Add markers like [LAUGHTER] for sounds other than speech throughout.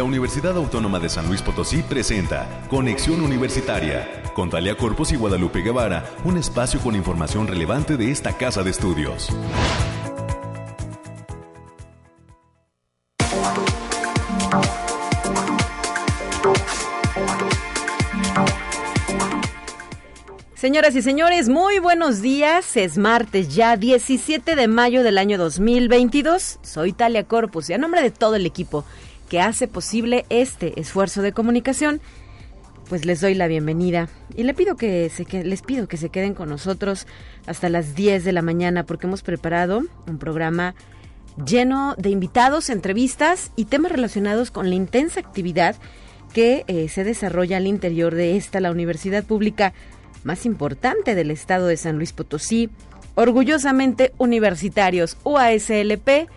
la Universidad Autónoma de San Luis Potosí presenta Conexión Universitaria con Talia Corpus y Guadalupe Guevara, un espacio con información relevante de esta casa de estudios. Señoras y señores, muy buenos días. Es martes ya 17 de mayo del año 2022. Soy Talia Corpus y a nombre de todo el equipo que hace posible este esfuerzo de comunicación, pues les doy la bienvenida. Y le pido que se les pido que se queden con nosotros hasta las 10 de la mañana porque hemos preparado un programa lleno de invitados, entrevistas y temas relacionados con la intensa actividad que eh, se desarrolla al interior de esta, la Universidad Pública más importante del estado de San Luis Potosí, orgullosamente universitarios, UASLP,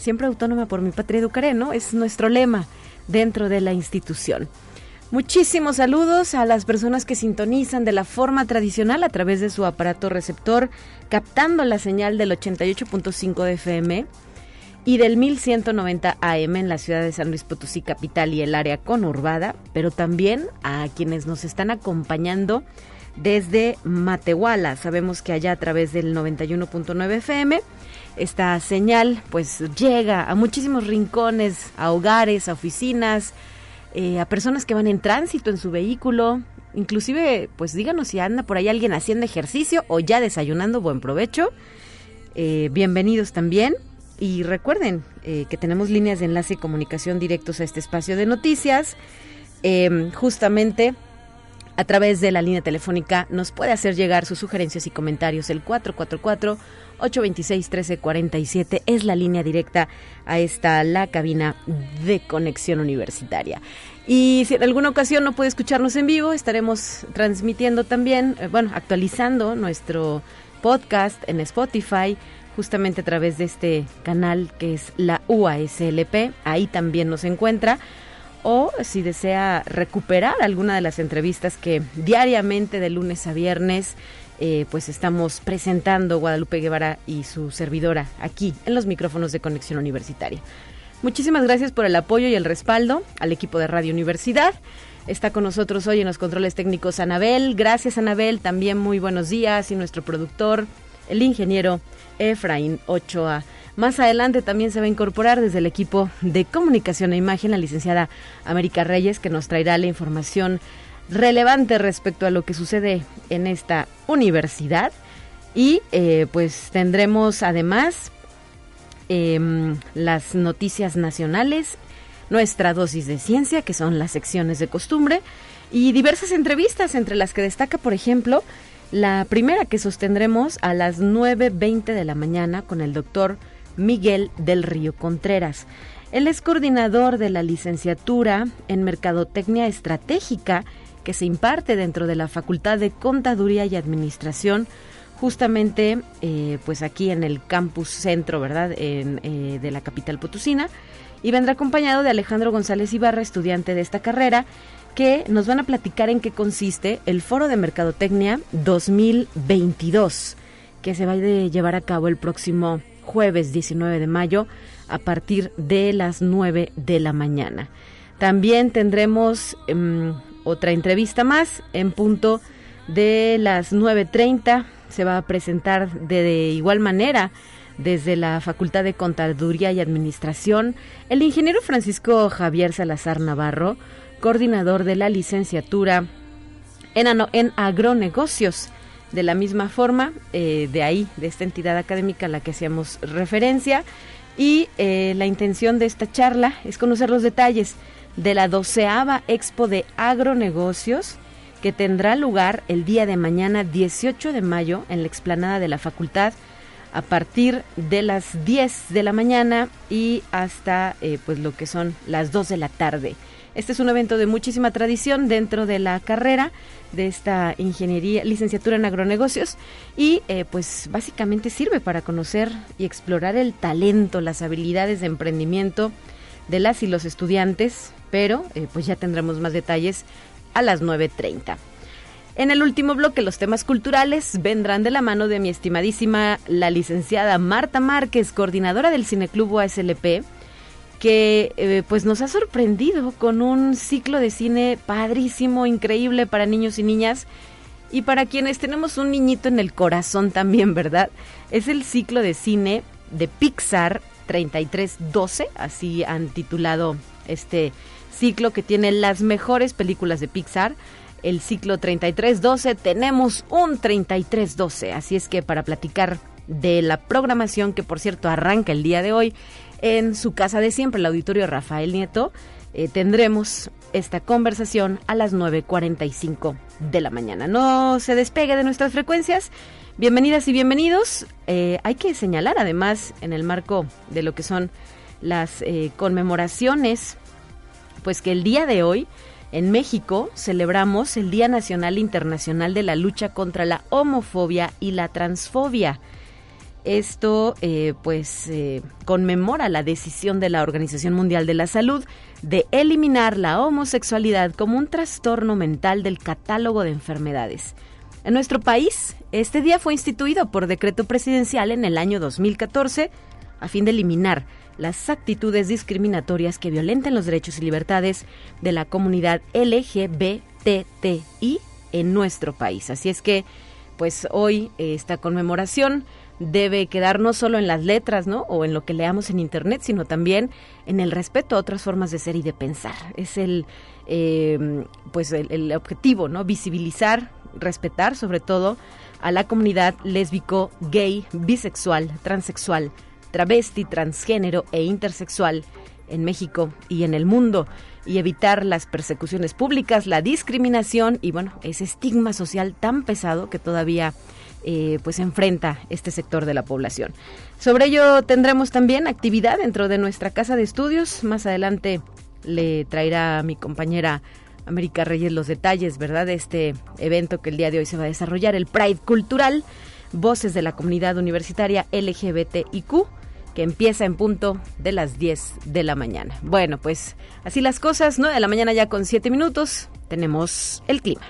siempre autónoma por mi patria educaré, ¿no? Es nuestro lema dentro de la institución. Muchísimos saludos a las personas que sintonizan de la forma tradicional a través de su aparato receptor, captando la señal del 88.5 de FM y del 1190 AM en la ciudad de San Luis Potosí capital y el área conurbada, pero también a quienes nos están acompañando desde Matehuala. Sabemos que allá a través del 91.9 FM esta señal pues llega a muchísimos rincones, a hogares, a oficinas, eh, a personas que van en tránsito en su vehículo. Inclusive, pues díganos si anda por ahí alguien haciendo ejercicio o ya desayunando, buen provecho. Eh, bienvenidos también. Y recuerden eh, que tenemos líneas de enlace y comunicación directos a este espacio de noticias. justamente a través de la línea telefónica nos puede hacer llegar sus sugerencias y comentarios. El 444-826-1347 es la línea directa a esta, la cabina de conexión universitaria. Y si en alguna ocasión no puede escucharnos en vivo, estaremos transmitiendo también, eh, bueno, actualizando nuestro podcast en Spotify justamente a través de este canal que es la UASLP. Ahí también nos encuentra o si desea recuperar alguna de las entrevistas que diariamente de lunes a viernes eh, pues estamos presentando Guadalupe Guevara y su servidora aquí en los micrófonos de Conexión Universitaria. Muchísimas gracias por el apoyo y el respaldo al equipo de Radio Universidad. Está con nosotros hoy en los controles técnicos Anabel. Gracias Anabel, también muy buenos días y nuestro productor, el ingeniero Efraín Ochoa. Más adelante también se va a incorporar desde el equipo de comunicación e imagen la licenciada América Reyes, que nos traerá la información relevante respecto a lo que sucede en esta universidad. Y eh, pues tendremos además em, las noticias nacionales, nuestra dosis de ciencia, que son las secciones de costumbre, y diversas entrevistas, entre las que destaca, por ejemplo, la primera que sostendremos a las 9.20 de la mañana con el doctor Miguel del Río Contreras. Él es coordinador de la licenciatura en Mercadotecnia Estratégica que se imparte dentro de la Facultad de Contaduría y Administración, justamente eh, pues aquí en el campus centro, ¿verdad?, en, eh, de la capital potosina, y vendrá acompañado de Alejandro González Ibarra, estudiante de esta carrera, que nos van a platicar en qué consiste el Foro de Mercadotecnia 2022, que se va a llevar a cabo el próximo jueves 19 de mayo a partir de las 9 de la mañana. También tendremos em, otra entrevista más en punto de las 9.30. Se va a presentar de, igual manera desde la Facultad de Contaduría y Administración el ingeniero Francisco Javier Salazar Navarro, coordinador de la licenciatura en, en agronegocios de la misma forma, eh, de ahí, de esta entidad académica a la que hacíamos referencia. Y eh, la intención de esta charla es conocer los detalles de la doceava Expo de Agronegocios que tendrá lugar el día de mañana 18 de mayo en la explanada de la facultad a partir de las 10 de la mañana y hasta eh, pues lo que son las 2 de la tarde. Este es un evento de muchísima tradición dentro de la carrera de esta ingeniería, licenciatura en agronegocios y eh, pues básicamente sirve para conocer y explorar el talento, las habilidades de emprendimiento de las y los estudiantes, pero eh, pues ya tendremos más detalles a las 9.30. En el último bloque, los temas culturales vendrán de la mano de mi estimadísima la licenciada Marta Márquez, coordinadora del Cineclub ASLP, que eh, pues nos ha sorprendido con un ciclo de cine padrísimo, increíble para niños y niñas y para quienes tenemos un niñito en el corazón también, ¿verdad? Es el ciclo de cine de Pixar 3312, así han titulado este ciclo que tiene las mejores películas de Pixar. El ciclo 3312, tenemos un 3312, así es que para platicar de la programación que por cierto arranca el día de hoy en su casa de siempre, el auditorio Rafael Nieto, eh, tendremos esta conversación a las 9.45 de la mañana. No se despegue de nuestras frecuencias. Bienvenidas y bienvenidos. Eh, hay que señalar además en el marco de lo que son las eh, conmemoraciones, pues que el día de hoy en México celebramos el Día Nacional Internacional de la Lucha contra la Homofobia y la Transfobia. Esto eh, pues eh, conmemora la decisión de la Organización Mundial de la Salud de eliminar la homosexualidad como un trastorno mental del catálogo de enfermedades. En nuestro país, este día fue instituido por decreto presidencial en el año 2014 a fin de eliminar las actitudes discriminatorias que violenten los derechos y libertades de la comunidad LGBTI en nuestro país. Así es que, pues hoy esta conmemoración debe quedar no solo en las letras, ¿no? O en lo que leamos en Internet, sino también en el respeto a otras formas de ser y de pensar. Es el, em, pues el, objetivo, ¿no? Visibilizar, respetar sobre todo a la comunidad lésbico, gay, bisexual, transexual, travesti, transgénero e intersexual en México y en el mundo y evitar las persecuciones públicas, la discriminación y bueno, ese estigma social tan pesado que todavía eh, pues enfrenta este sector de la población. Sobre ello tendremos también actividad dentro de nuestra casa de estudios. Más adelante le traerá a mi compañera América Reyes los detalles, ¿verdad? De este evento que el día de hoy se va a desarrollar, el Pride Cultural, Voces de la Comunidad Universitaria LGBTIQ que empieza en punto de las 10 de la mañana. Bueno, pues así las cosas, 9 de la mañana ya con 7 minutos, tenemos el clima.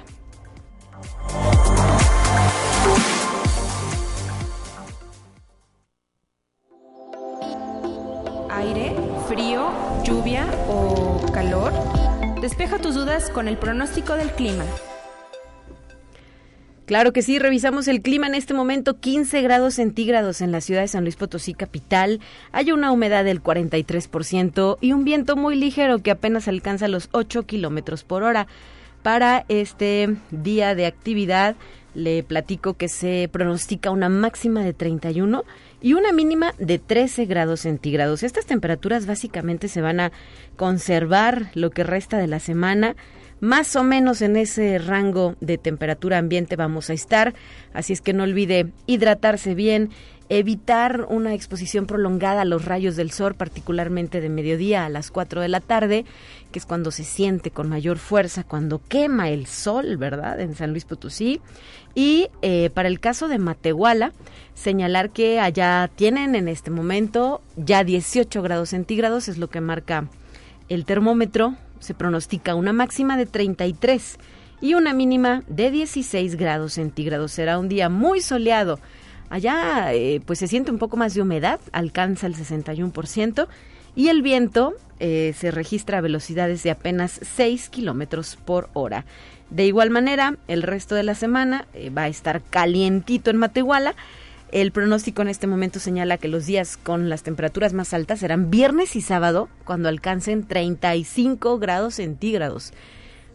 Frío, lluvia o calor? Despeja tus dudas con el pronóstico del clima. Claro que sí, revisamos el clima en este momento, 15 grados centígrados en la ciudad de San Luis Potosí capital, hay una humedad del 43% y un viento muy ligero que apenas alcanza los 8 kilómetros por hora. Para este día de actividad le platico que se pronostica una máxima de 31 y una mínima de 13 grados centígrados. Estas temperaturas básicamente se van a conservar lo que resta de la semana. Más o menos en ese rango de temperatura ambiente vamos a estar, así es que no olvide hidratarse bien, evitar una exposición prolongada a los rayos del sol, particularmente de mediodía a las 4 de la tarde, que es cuando se siente con mayor fuerza, cuando quema el sol, ¿verdad? En San Luis Potosí. Y eh, para el caso de Matehuala, señalar que allá tienen en este momento ya 18 grados centígrados, es lo que marca el termómetro. Se pronostica una máxima de 33 y una mínima de 16 grados centígrados. Será un día muy soleado. Allá eh, pues se siente un poco más de humedad, alcanza el 61% y el viento eh, se registra a velocidades de apenas 6 kilómetros por hora. De igual manera, el resto de la semana eh, va a estar calientito en Matehuala. El pronóstico en este momento señala que los días con las temperaturas más altas serán viernes y sábado, cuando alcancen 35 grados centígrados.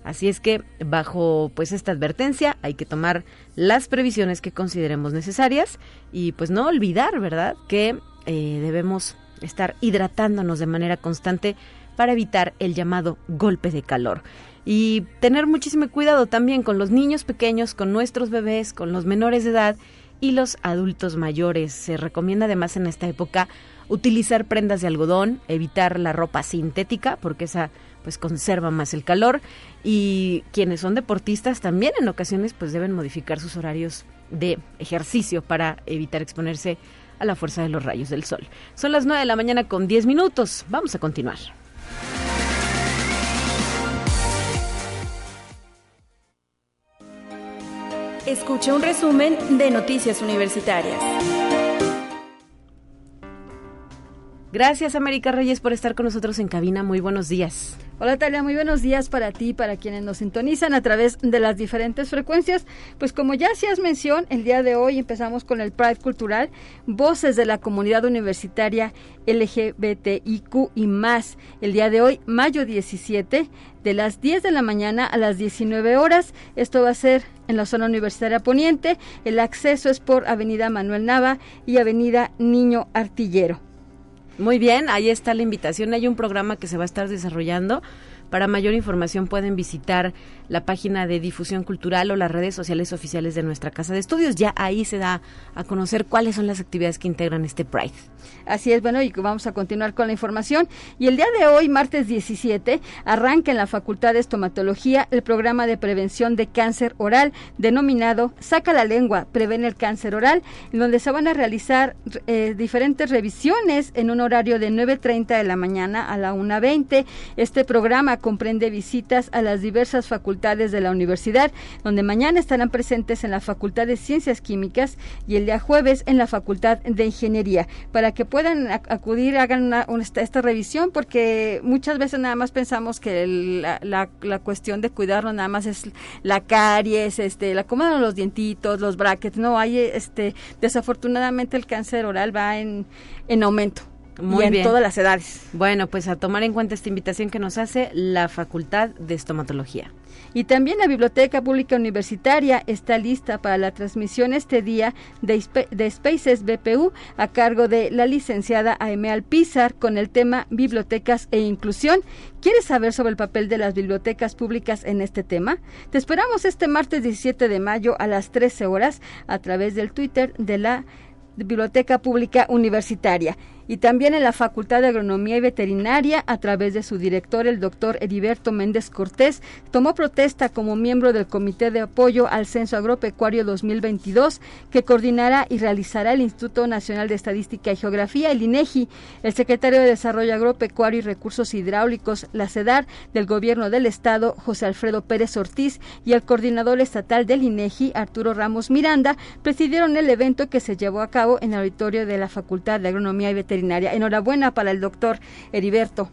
Así es que bajo pues esta advertencia hay que tomar las previsiones que consideremos necesarias y pues no olvidar, ¿verdad?, que eh, debemos estar hidratándonos de manera constante para evitar el llamado golpe de calor y tener muchísimo cuidado también con los niños pequeños, con nuestros bebés, con los menores de edad y los adultos mayores. Se recomienda además en esta época utilizar prendas de algodón, evitar la ropa sintética porque esa pues conserva más el calor y quienes son deportistas también en ocasiones pues deben modificar sus horarios de ejercicio para evitar exponerse a la fuerza de los rayos del sol. Son las 9 de la mañana con 10 minutos. Vamos a continuar. Escucha un resumen de Noticias Universitarias. Gracias, América Reyes, por estar con nosotros en cabina. Muy buenos días. Hola Talia, muy buenos días para ti para quienes nos sintonizan a través de las diferentes frecuencias. Pues como ya hacías mención, el día de hoy empezamos con el Pride Cultural, voces de la comunidad universitaria LGBTIQ y más. El día de hoy, mayo 17, de las 10 de la mañana a las 19 horas. Esto va a ser en la zona universitaria poniente. El acceso es por Avenida Manuel Nava y Avenida Niño Artillero. Muy bien, ahí está la invitación. Hay un programa que se va a estar desarrollando. Para mayor información pueden visitar la página de difusión cultural o las redes sociales oficiales de nuestra casa de estudios. Ya ahí se da a conocer cuáles son las actividades que integran este Pride. Así es, bueno, y vamos a continuar con la información. Y el día de hoy, martes 17, arranca en la Facultad de Estomatología el programa de prevención de cáncer oral denominado Saca la lengua, previene el cáncer oral, en donde se van a realizar eh, diferentes revisiones en un horario de 9.30 de la mañana a la 1.20. Este programa comprende visitas a las diversas facultades de la universidad, donde mañana estarán presentes en la Facultad de Ciencias Químicas y el día jueves en la Facultad de Ingeniería, para que puedan acudir, hagan esta, revisión, porque muchas veces nada más pensamos que la, la, cuestión de cuidarnos nada más es la caries, este, la cómo los dientitos, los brackets, no, hay este, desafortunadamente el cáncer oral va en, en aumento. Muy y en todas las edades. Bueno, pues a tomar en cuenta esta invitación que nos hace la Facultad de Estomatología. Y también la Biblioteca Pública Universitaria está lista para la transmisión este día de, de Spaces BPU a cargo de la licenciada Aime Alpizar con el tema Bibliotecas e Inclusión. ¿Quieres saber sobre el papel de las bibliotecas públicas en este tema? Te esperamos este martes 17 de mayo a las 13 horas a través del Twitter de la Biblioteca Pública Universitaria y también en la Facultad de Agronomía y Veterinaria, a través de su director, el doctor Heriberto Méndez Cortés, tomó protesta como miembro del Comité de Apoyo al Censo Agropecuario 2022, que coordinará y realizará el Instituto Nacional de Estadística y Geografía, el INEGI, el secretario de Desarrollo Agropecuario y Recursos Hidráulicos, la CEDAR, del Gobierno del Estado, José Alfredo Pérez Ortiz, y el coordinador estatal del INEGI, Arturo Ramos Miranda, presidieron el evento que se llevó a cabo en el auditorio de la Facultad de Agronomía y Veterinaria Enhorabuena para el doctor Heriberto.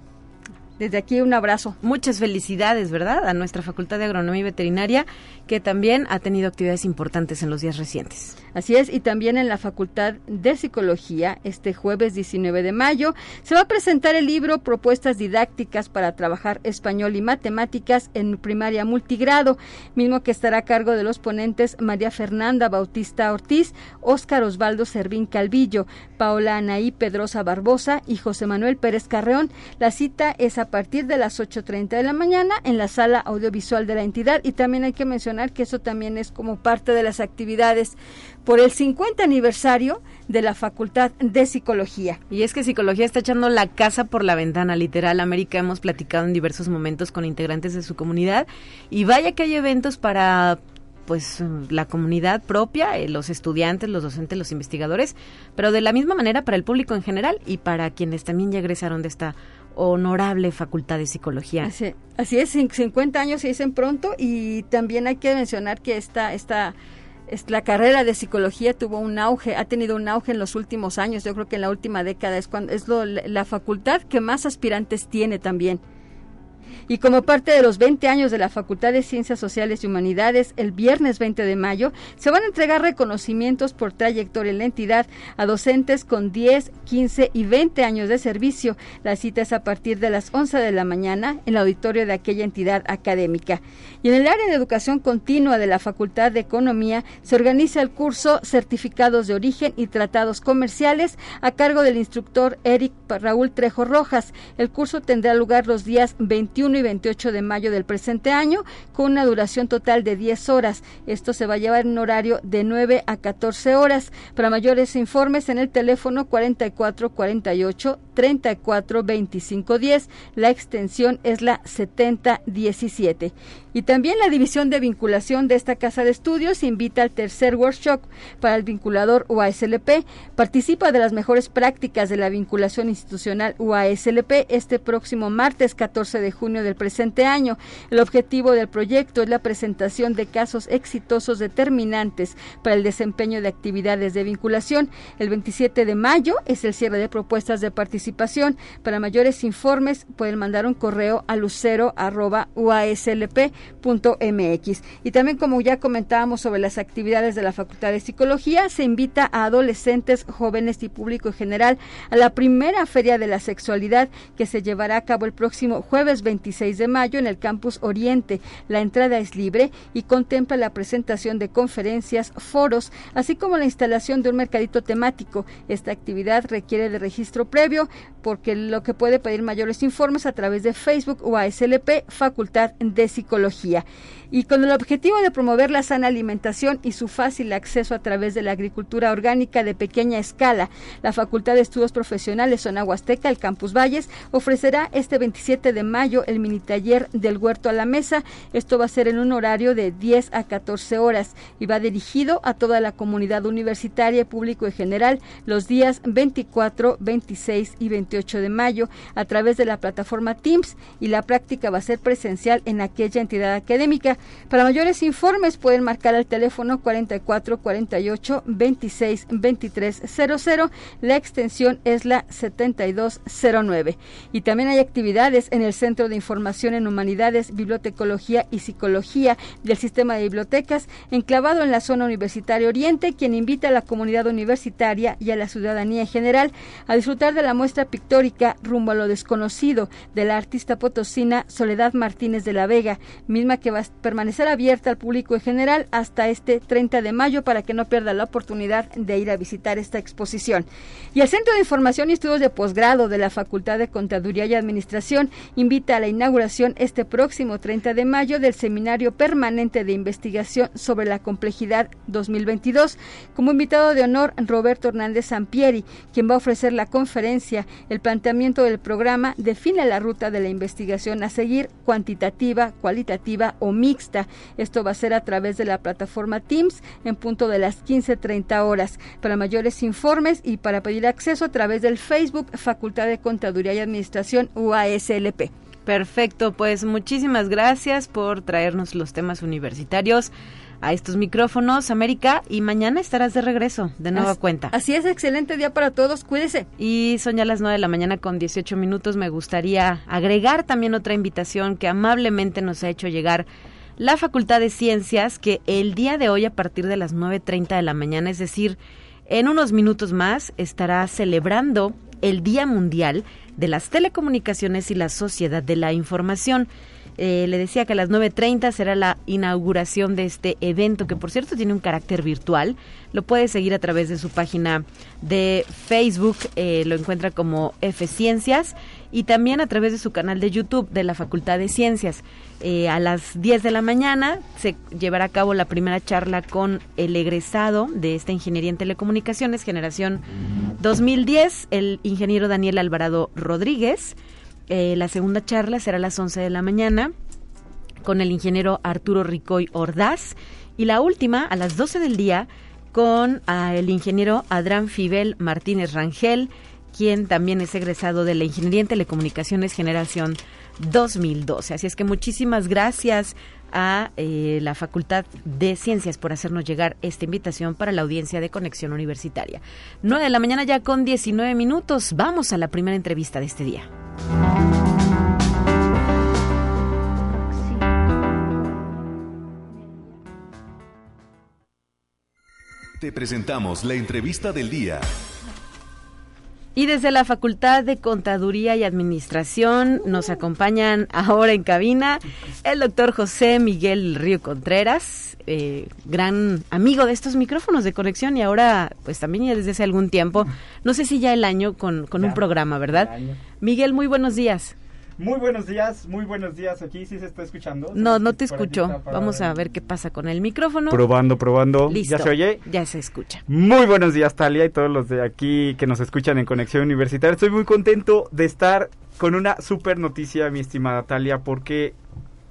Desde aquí un abrazo. Muchas felicidades, ¿verdad? A nuestra Facultad de Agronomía y Veterinaria, que también ha tenido actividades importantes en los días recientes. Así es, y también en la Facultad de Psicología, este jueves 19 de mayo, se va a presentar el libro Propuestas didácticas para trabajar español y matemáticas en primaria multigrado, mismo que estará a cargo de los ponentes María Fernanda Bautista Ortiz, Óscar Osvaldo Servín Calvillo, Paola Anaí Pedrosa Barbosa y José Manuel Pérez Carreón. La cita es a partir de las 8.30 de la mañana en la sala audiovisual de la entidad y también hay que mencionar que eso también es como parte de las actividades por el 50 aniversario de la Facultad de Psicología. Y es que Psicología está echando la casa por la ventana, literal. América hemos platicado en diversos momentos con integrantes de su comunidad y vaya que hay eventos para pues la comunidad propia, eh, los estudiantes, los docentes, los investigadores, pero de la misma manera para el público en general y para quienes también ya egresaron de esta honorable facultad de psicología. Así, así es, 50 años se dicen pronto y también hay que mencionar que esta, esta la carrera de psicología tuvo un auge, ha tenido un auge en los últimos años. Yo creo que en la última década es cuando es la facultad que más aspirantes tiene también. Y como parte de los 20 años de la Facultad de Ciencias Sociales y Humanidades, el viernes 20 de mayo, se van a entregar reconocimientos por trayectoria en la entidad a docentes con 10, 15 y 20 años de servicio. La cita es a partir de las 11 de la mañana en el auditorio de aquella entidad académica. Y en el área de educación continua de la Facultad de Economía se organiza el curso Certificados de Origen y Tratados Comerciales a cargo del instructor Eric Raúl Trejo Rojas. El curso tendrá lugar los días 21 y 28 de mayo del presente año, con una duración total de 10 horas. Esto se va a llevar en un horario de 9 a 14 horas. Para mayores informes en el teléfono 4448 34 25 10. La extensión es la 7017. Y también la división de vinculación de esta casa de estudios invita al tercer workshop para el vinculador UASLP. Participa de las mejores prácticas de la vinculación institucional UASLP este próximo martes 14 de junio del presente año. El objetivo del proyecto es la presentación de casos exitosos determinantes para el desempeño de actividades de vinculación. El 27 de mayo es el cierre de propuestas de participación. Para mayores informes pueden mandar un correo a lucero.uaslp.mx. Y también como ya comentábamos sobre las actividades de la Facultad de Psicología, se invita a adolescentes, jóvenes y público en general a la primera Feria de la Sexualidad que se llevará a cabo el próximo jueves 26 de mayo en el Campus Oriente. La entrada es libre y contempla la presentación de conferencias, foros, así como la instalación de un mercadito temático. Esta actividad requiere de registro previo porque lo que puede pedir mayores informes a través de Facebook o ASLP Facultad de Psicología tecnología. Y con el objetivo de promover la sana alimentación y su fácil acceso a través de la agricultura orgánica de pequeña escala. La Facultad de Estudios Profesionales Zona Huasteca, el Campus Valles, ofrecerá este 27 de mayo el mini taller del huerto a la mesa. Esto va a ser en un horario de 10 a 14 horas y va dirigido a toda la comunidad universitaria, público en general, los días 24, 26 y 28 de mayo a través de la plataforma Teams y la práctica va a ser presencial en aquella entidad académica. Para mayores informes pueden marcar al teléfono 44 48 26 23 00. La extensión es la 7209. Y también hay actividades en el Centro de Información en Humanidades, Bibliotecología y Psicología del Sistema de Bibliotecas, enclavado en la zona universitaria Oriente, quien invita a la comunidad universitaria y a la ciudadanía en general a disfrutar de la muestra pictórica Rumbo a lo desconocido de la artista potosina Soledad Martínez de la Vega, misma que va a permanecer abierta al público en general hasta este 30 de mayo para que no pierda la oportunidad de ir a visitar esta exposición. Y el Centro de Información y Estudios de Posgrado de la Facultad de Contaduría y Administración invita a la inauguración este próximo 30 de mayo del Seminario Permanente de Investigación sobre la Complejidad 2022. Como invitado de honor, Roberto Hernández Sampieri, quien va a ofrecer la conferencia El planteamiento del programa define la ruta de la investigación a seguir cuantitativa, cualitativa o mixta esto va a ser a través de la plataforma Teams en punto de las 15.30 horas. Para mayores informes y para pedir acceso a través del Facebook Facultad de Contaduría y Administración UASLP. Perfecto, pues muchísimas gracias por traernos los temas universitarios a estos micrófonos, América, y mañana estarás de regreso, de nueva cuenta. Así es, excelente día para todos, cuídese. Y son ya las 9 de la mañana con 18 minutos, me gustaría agregar también otra invitación que amablemente nos ha hecho llegar la Facultad de Ciencias que el día de hoy a partir de las 9.30 de la mañana, es decir, en unos minutos más, estará celebrando el Día Mundial de las Telecomunicaciones y la Sociedad de la Información. Eh, le decía que a las 9.30 será la inauguración de este evento, que por cierto tiene un carácter virtual. Lo puede seguir a través de su página de Facebook, eh, lo encuentra como F Ciencias, y también a través de su canal de YouTube de la Facultad de Ciencias. Eh, a las 10 de la mañana se llevará a cabo la primera charla con el egresado de esta ingeniería en telecomunicaciones, generación 2010, el ingeniero Daniel Alvarado Rodríguez. Eh, la segunda charla será a las 11 de la mañana con el ingeniero Arturo Ricoy Ordaz y la última a las 12 del día con ah, el ingeniero Adrián Fibel Martínez Rangel, quien también es egresado de la Ingeniería en Telecomunicaciones Generación 2012. Así es que muchísimas gracias a eh, la Facultad de Ciencias por hacernos llegar esta invitación para la audiencia de Conexión Universitaria. 9 de la mañana ya con 19 minutos. Vamos a la primera entrevista de este día. Te presentamos la entrevista del día. Y desde la Facultad de Contaduría y Administración nos acompañan ahora en cabina el doctor José Miguel Río Contreras, eh, gran amigo de estos micrófonos de conexión y ahora pues también ya desde hace algún tiempo, no sé si ya el año con, con un programa, ¿verdad? Miguel, muy buenos días. Muy buenos días, muy buenos días. Aquí sí se está escuchando. No, no te escucho. Vamos a ver qué pasa con el micrófono. Probando, probando. Listo. ¿Ya se oye? Ya se escucha. Muy buenos días, Talia, y todos los de aquí que nos escuchan en Conexión Universitaria. Estoy muy contento de estar con una super noticia, mi estimada Talia, porque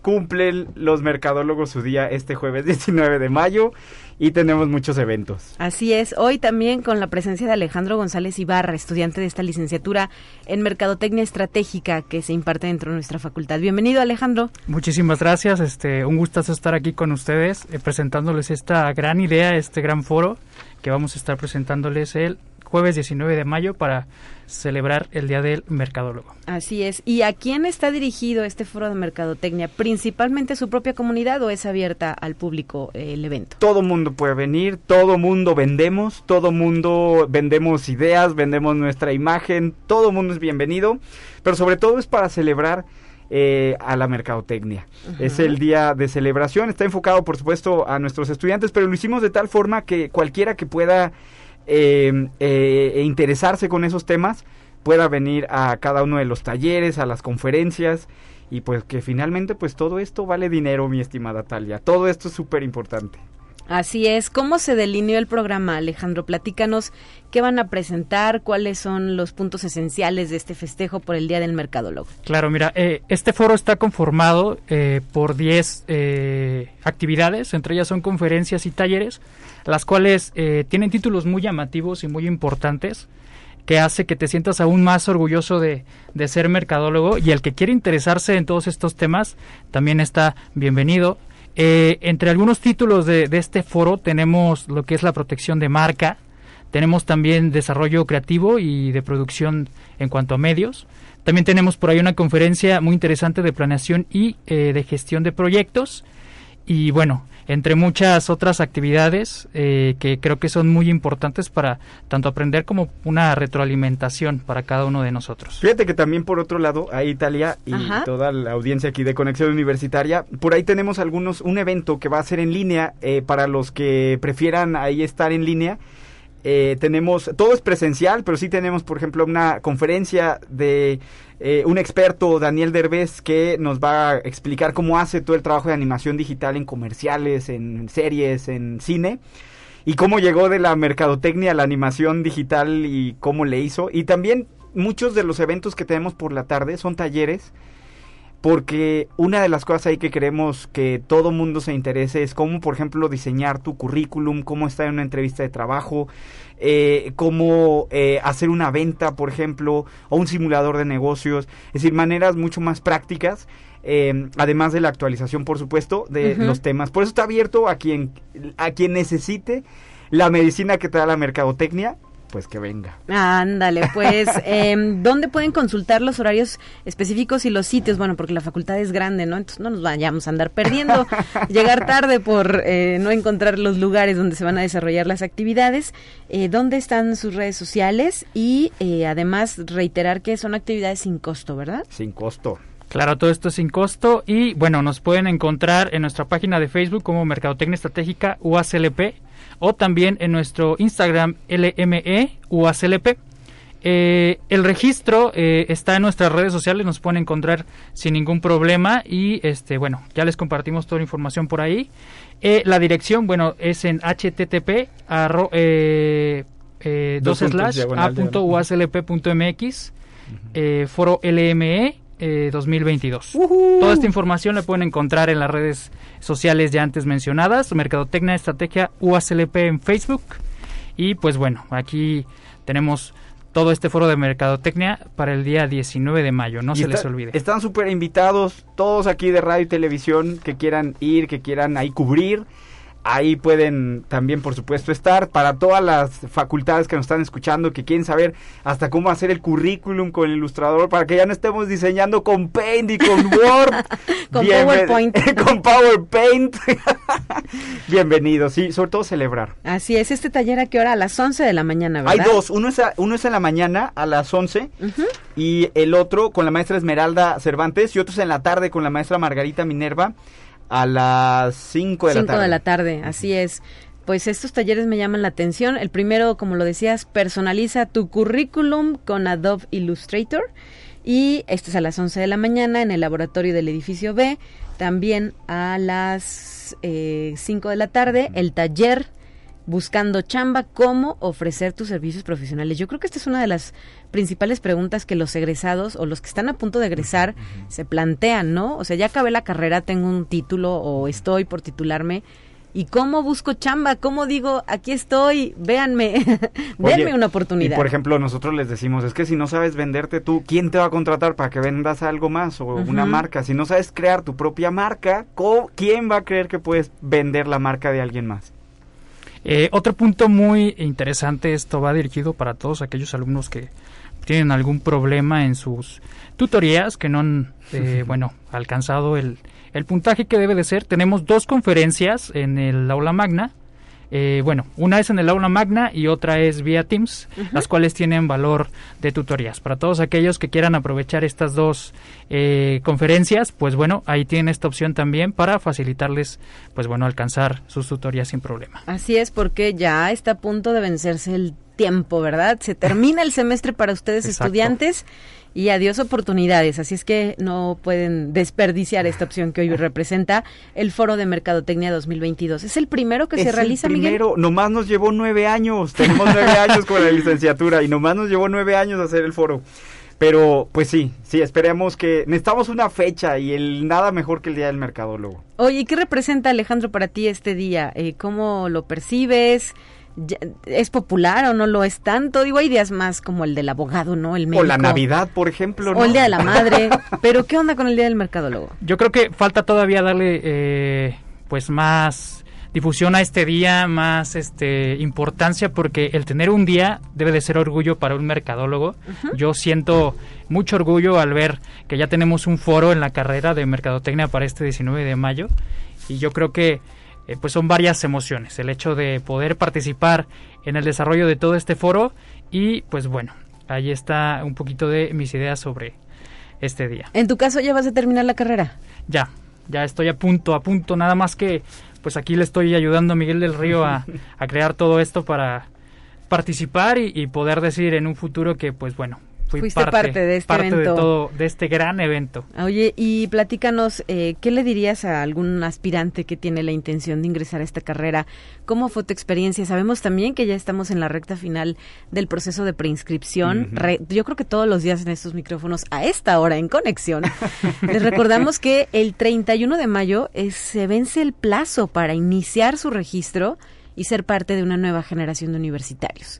cumplen los mercadólogos su día este jueves [LAUGHS] 19 de mayo y tenemos muchos eventos. Así es, hoy también con la presencia de Alejandro González Ibarra, estudiante de esta licenciatura en Mercadotecnia Estratégica que se imparte dentro de nuestra facultad. Bienvenido Alejandro. Muchísimas gracias, este, un gustazo estar aquí con ustedes eh, presentándoles esta gran idea, este gran foro que vamos a estar presentándoles el jueves 19 de mayo para celebrar el Día del Mercadólogo. Así es. ¿Y a quién está dirigido este foro de mercadotecnia? ¿Principalmente su propia comunidad o es abierta al público eh, el evento? Todo mundo puede venir, todo mundo vendemos, todo mundo vendemos ideas, vendemos nuestra imagen, todo mundo es bienvenido, pero sobre todo es para celebrar eh, a la mercadotecnia. Es el día de celebración, está enfocado por supuesto a nuestros estudiantes, pero lo hicimos de tal forma que cualquiera que pueda eh, eh, interesarse con esos temas pueda venir a cada uno de los talleres, a las conferencias y pues que finalmente pues todo esto vale dinero, mi estimada Talia. Todo esto es súper importante. Así es. ¿Cómo se delineó el programa, Alejandro? Platícanos qué van a presentar, cuáles son los puntos esenciales de este festejo por el Día del Mercadólogo. Claro, mira, eh, este foro está conformado eh, por 10 eh, actividades, entre ellas son conferencias y talleres, las cuales tienen títulos muy llamativos y muy importantes que hace que te sientas aún más orgulloso de, de ser mercadólogo y el que quiere interesarse en todos estos temas también está bienvenido. Eh, entre algunos títulos de, este foro tenemos lo que es la protección de marca, tenemos también desarrollo creativo y de producción en cuanto a medios. También tenemos por ahí una conferencia muy interesante de planeación y eh, de gestión de proyectos. Y bueno, entre muchas otras actividades eh, que creo que son muy importantes para tanto aprender como una retroalimentación para cada uno de nosotros. Fíjate que también por otro lado, a Italia y toda la audiencia aquí de Conexión Universitaria, por ahí tenemos algunos, un evento que va a ser en línea eh, para los que prefieran ahí estar en línea. Eh, tenemos, todo es presencial, pero sí tenemos, por ejemplo, una conferencia de eh, un experto, Daniel Derbez, que nos va a explicar cómo hace todo el trabajo de animación digital en comerciales, en series, en cine, y cómo llegó de la mercadotecnia a la animación digital y cómo le hizo. Y también muchos de los eventos que tenemos por la tarde son talleres porque una de las cosas ahí que queremos que todo mundo se interese es cómo, por ejemplo, diseñar tu currículum, cómo estar en una entrevista de trabajo, eh, cómo eh, hacer una venta, por ejemplo, o un simulador de negocios, es decir, maneras mucho más prácticas. Eh, además de la actualización, por supuesto, de los temas. Por eso está abierto a quien, a quien necesite la medicina que te da la mercadotecnia pues que venga. Ándale, pues, [LAUGHS] em, ¿dónde pueden consultar los horarios específicos y los sitios? Bueno, porque la facultad es grande, ¿no? Entonces no nos vayamos a andar perdiendo, [LAUGHS] llegar tarde por eh, no encontrar los lugares donde se van a desarrollar las actividades. Eh, ¿Dónde están sus redes sociales? Y eh, además reiterar que son actividades sin costo, ¿verdad? Sin costo. Claro, todo esto es sin costo y bueno, nos pueden encontrar en nuestra página de Facebook como Mercadotecnia Estratégica UACLP o también en nuestro Instagram LME UACLP. Eh, el registro eh, está en nuestras redes sociales, nos pueden encontrar sin ningún problema y este bueno ya les compartimos toda la información por ahí. Eh, la dirección bueno es en http arro, eh, dos slash a.uaclp.mx foro LME 2022. Eh, Toda esta información la pueden encontrar en las redes sociales ya antes mencionadas, Mercadotecnia Estrategia UACLP en Facebook. Y pues bueno, aquí tenemos todo este foro de mercadotecnia para el día 19 de mayo, no se les olvide. Están súper invitados todos aquí de radio y televisión que quieran ir, que quieran ahí cubrir Ahí pueden también, por supuesto, estar para todas las facultades que nos están escuchando, que quieren saber hasta cómo hacer el currículum con el ilustrador, para que ya no estemos diseñando con Paint y con [LAUGHS] Word. con PowerPoint. [LAUGHS] con PowerPoint. [LAUGHS] Bienvenidos, sí, sobre todo celebrar. Así es, este taller a qué hora? A las 11 de la mañana, ¿verdad? Hay dos, uno es, uno es en la mañana a las 11 y el otro con la maestra Esmeralda Cervantes y otro es en la tarde con la maestra Margarita Minerva a las 5 de la tarde. 5 de la tarde, así es. Pues estos talleres me llaman la atención. El primero, como lo decías, personaliza tu currículum con Adobe Illustrator. Y esto es a las 11 de la mañana en el laboratorio del edificio B. También a las eh, 5 de la tarde, el taller buscando chamba, cómo ofrecer tus servicios profesionales. Yo creo que esta es una de las principales preguntas que los egresados o los que están a punto de egresar se plantean, ¿no? O sea, ya acabé la carrera, tengo un título o estoy por titularme ¿Y cómo busco chamba? ¿Cómo digo, aquí estoy, véanme, [LAUGHS] denme una oportunidad? Y por ejemplo, nosotros les decimos, es que si no sabes venderte tú, ¿quién te va a contratar para que vendas algo más o una marca? Si no sabes crear tu propia marca, ¿quién va a creer que puedes vender la marca de alguien más? Eh, otro punto muy interesante, esto va dirigido para todos aquellos alumnos que tienen algún problema en sus tutorías, que no han, eh, [LAUGHS] bueno, alcanzado el, el puntaje que debe de ser, tenemos dos conferencias en el aula magna. Eh, bueno, una es en el aula magna y otra es vía Teams, las cuales tienen valor de tutorías. Para todos aquellos que quieran aprovechar estas dos eh, conferencias, pues bueno, ahí tienen esta opción también para facilitarles, pues bueno, alcanzar sus tutorías sin problema. Así es, porque ya está a punto de vencerse el tiempo, ¿verdad? Se termina el semestre para ustedes estudiantes y adiós oportunidades. Así es que no pueden desperdiciar esta opción que hoy representa el Foro de Mercadotecnia 2022. ¿Es el primero que se realiza, el primero, nomás nos llevó nueve años. Tenemos nueve años con la licenciatura y nomás nos llevó nueve años hacer el foro. Pero, pues sí, sí, esperemos que necesitamos una fecha y el nada mejor que el Día del Mercadólogo. Oye, ¿qué representa Alejandro para ti este día? Eh, ¿Cómo lo percibes? Es popular o no lo es tanto. Digo, hay días más como el del abogado, ¿no? El médico. O la Navidad, por ejemplo. O el Día de la Madre. [LAUGHS] Pero, ¿qué onda con el Día del Mercadólogo? Yo creo que falta todavía darle, eh, pues, más difusión a este día, más este importancia, porque el tener un día debe de ser orgullo para un mercadólogo. Yo siento mucho orgullo al ver que ya tenemos un foro en la carrera de mercadotecnia para este 19 de mayo. Y yo creo que eh, pues son varias emociones. El hecho de poder participar en el desarrollo de todo este foro y pues bueno, ahí está un poquito de mis ideas sobre este día. ¿En tu caso ya vas a terminar la carrera? Ya, ya estoy a punto, a punto, nada más que pues aquí le estoy ayudando a Miguel del Río a, [LAUGHS] crear todo esto para participar y, poder decir en un futuro que pues bueno, Fuiste parte, de este evento. de todo, de este gran evento. Oye, y platícanos, eh, ¿qué le dirías a algún aspirante que tiene la intención de ingresar a esta carrera? ¿Cómo fue tu experiencia? Sabemos también que ya estamos en la recta final del proceso de preinscripción. yo creo que todos los días en estos micrófonos, a esta hora en conexión, [LAUGHS] les recordamos que el 31 de mayo se vence el plazo para iniciar su registro y ser parte de una nueva generación de universitarios.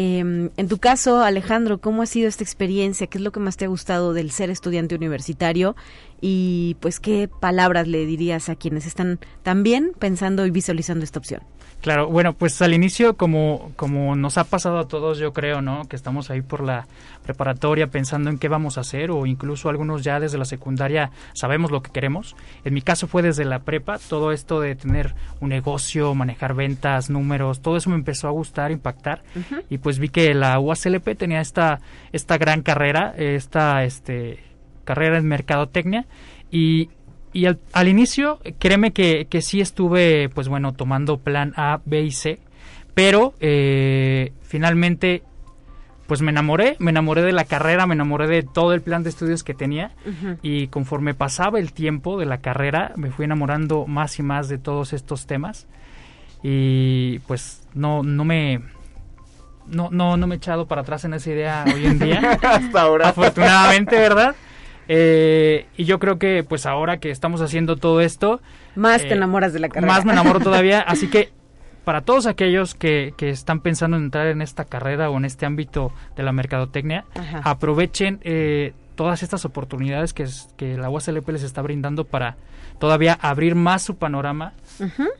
Eh, en tu caso, Alejandro, ¿cómo ha sido esta experiencia? ¿Qué es lo que más te ha gustado del ser estudiante universitario? Y pues, ¿qué palabras le dirías a quienes están también pensando y visualizando esta opción? Claro, bueno, pues al inicio, como, como nos ha pasado a todos, yo creo, ¿no? Que estamos ahí por la preparatoria pensando en qué vamos a hacer, o incluso algunos ya desde la secundaria sabemos lo que queremos. En mi caso fue desde la prepa, todo esto de tener un negocio, manejar ventas, números, todo eso me empezó a gustar, impactar, y pues vi que la UASLP tenía esta, esta gran carrera, esta este, carrera en mercadotecnia, y y al, inicio, créeme que, que, sí estuve, pues bueno, tomando plan A, B y C, pero eh, finalmente, pues me enamoré, me enamoré de la carrera, me enamoré de todo el plan de estudios que tenía y conforme pasaba el tiempo de la carrera, me fui enamorando más y más de todos estos temas y pues no, no me... No, no, no me he echado para atrás en esa idea hoy en día. [LAUGHS] Hasta ahora. Afortunadamente, ¿verdad? Eh, y yo creo que pues ahora que estamos haciendo todo esto... Más te eh, enamoras de la carrera. Más me enamoro [LAUGHS] todavía. así que para todos aquellos que, que, están pensando en entrar en esta carrera o en este ámbito de la mercadotecnia, aprovechen eh, todas estas oportunidades que, que la USLP les está brindando para todavía abrir más su panorama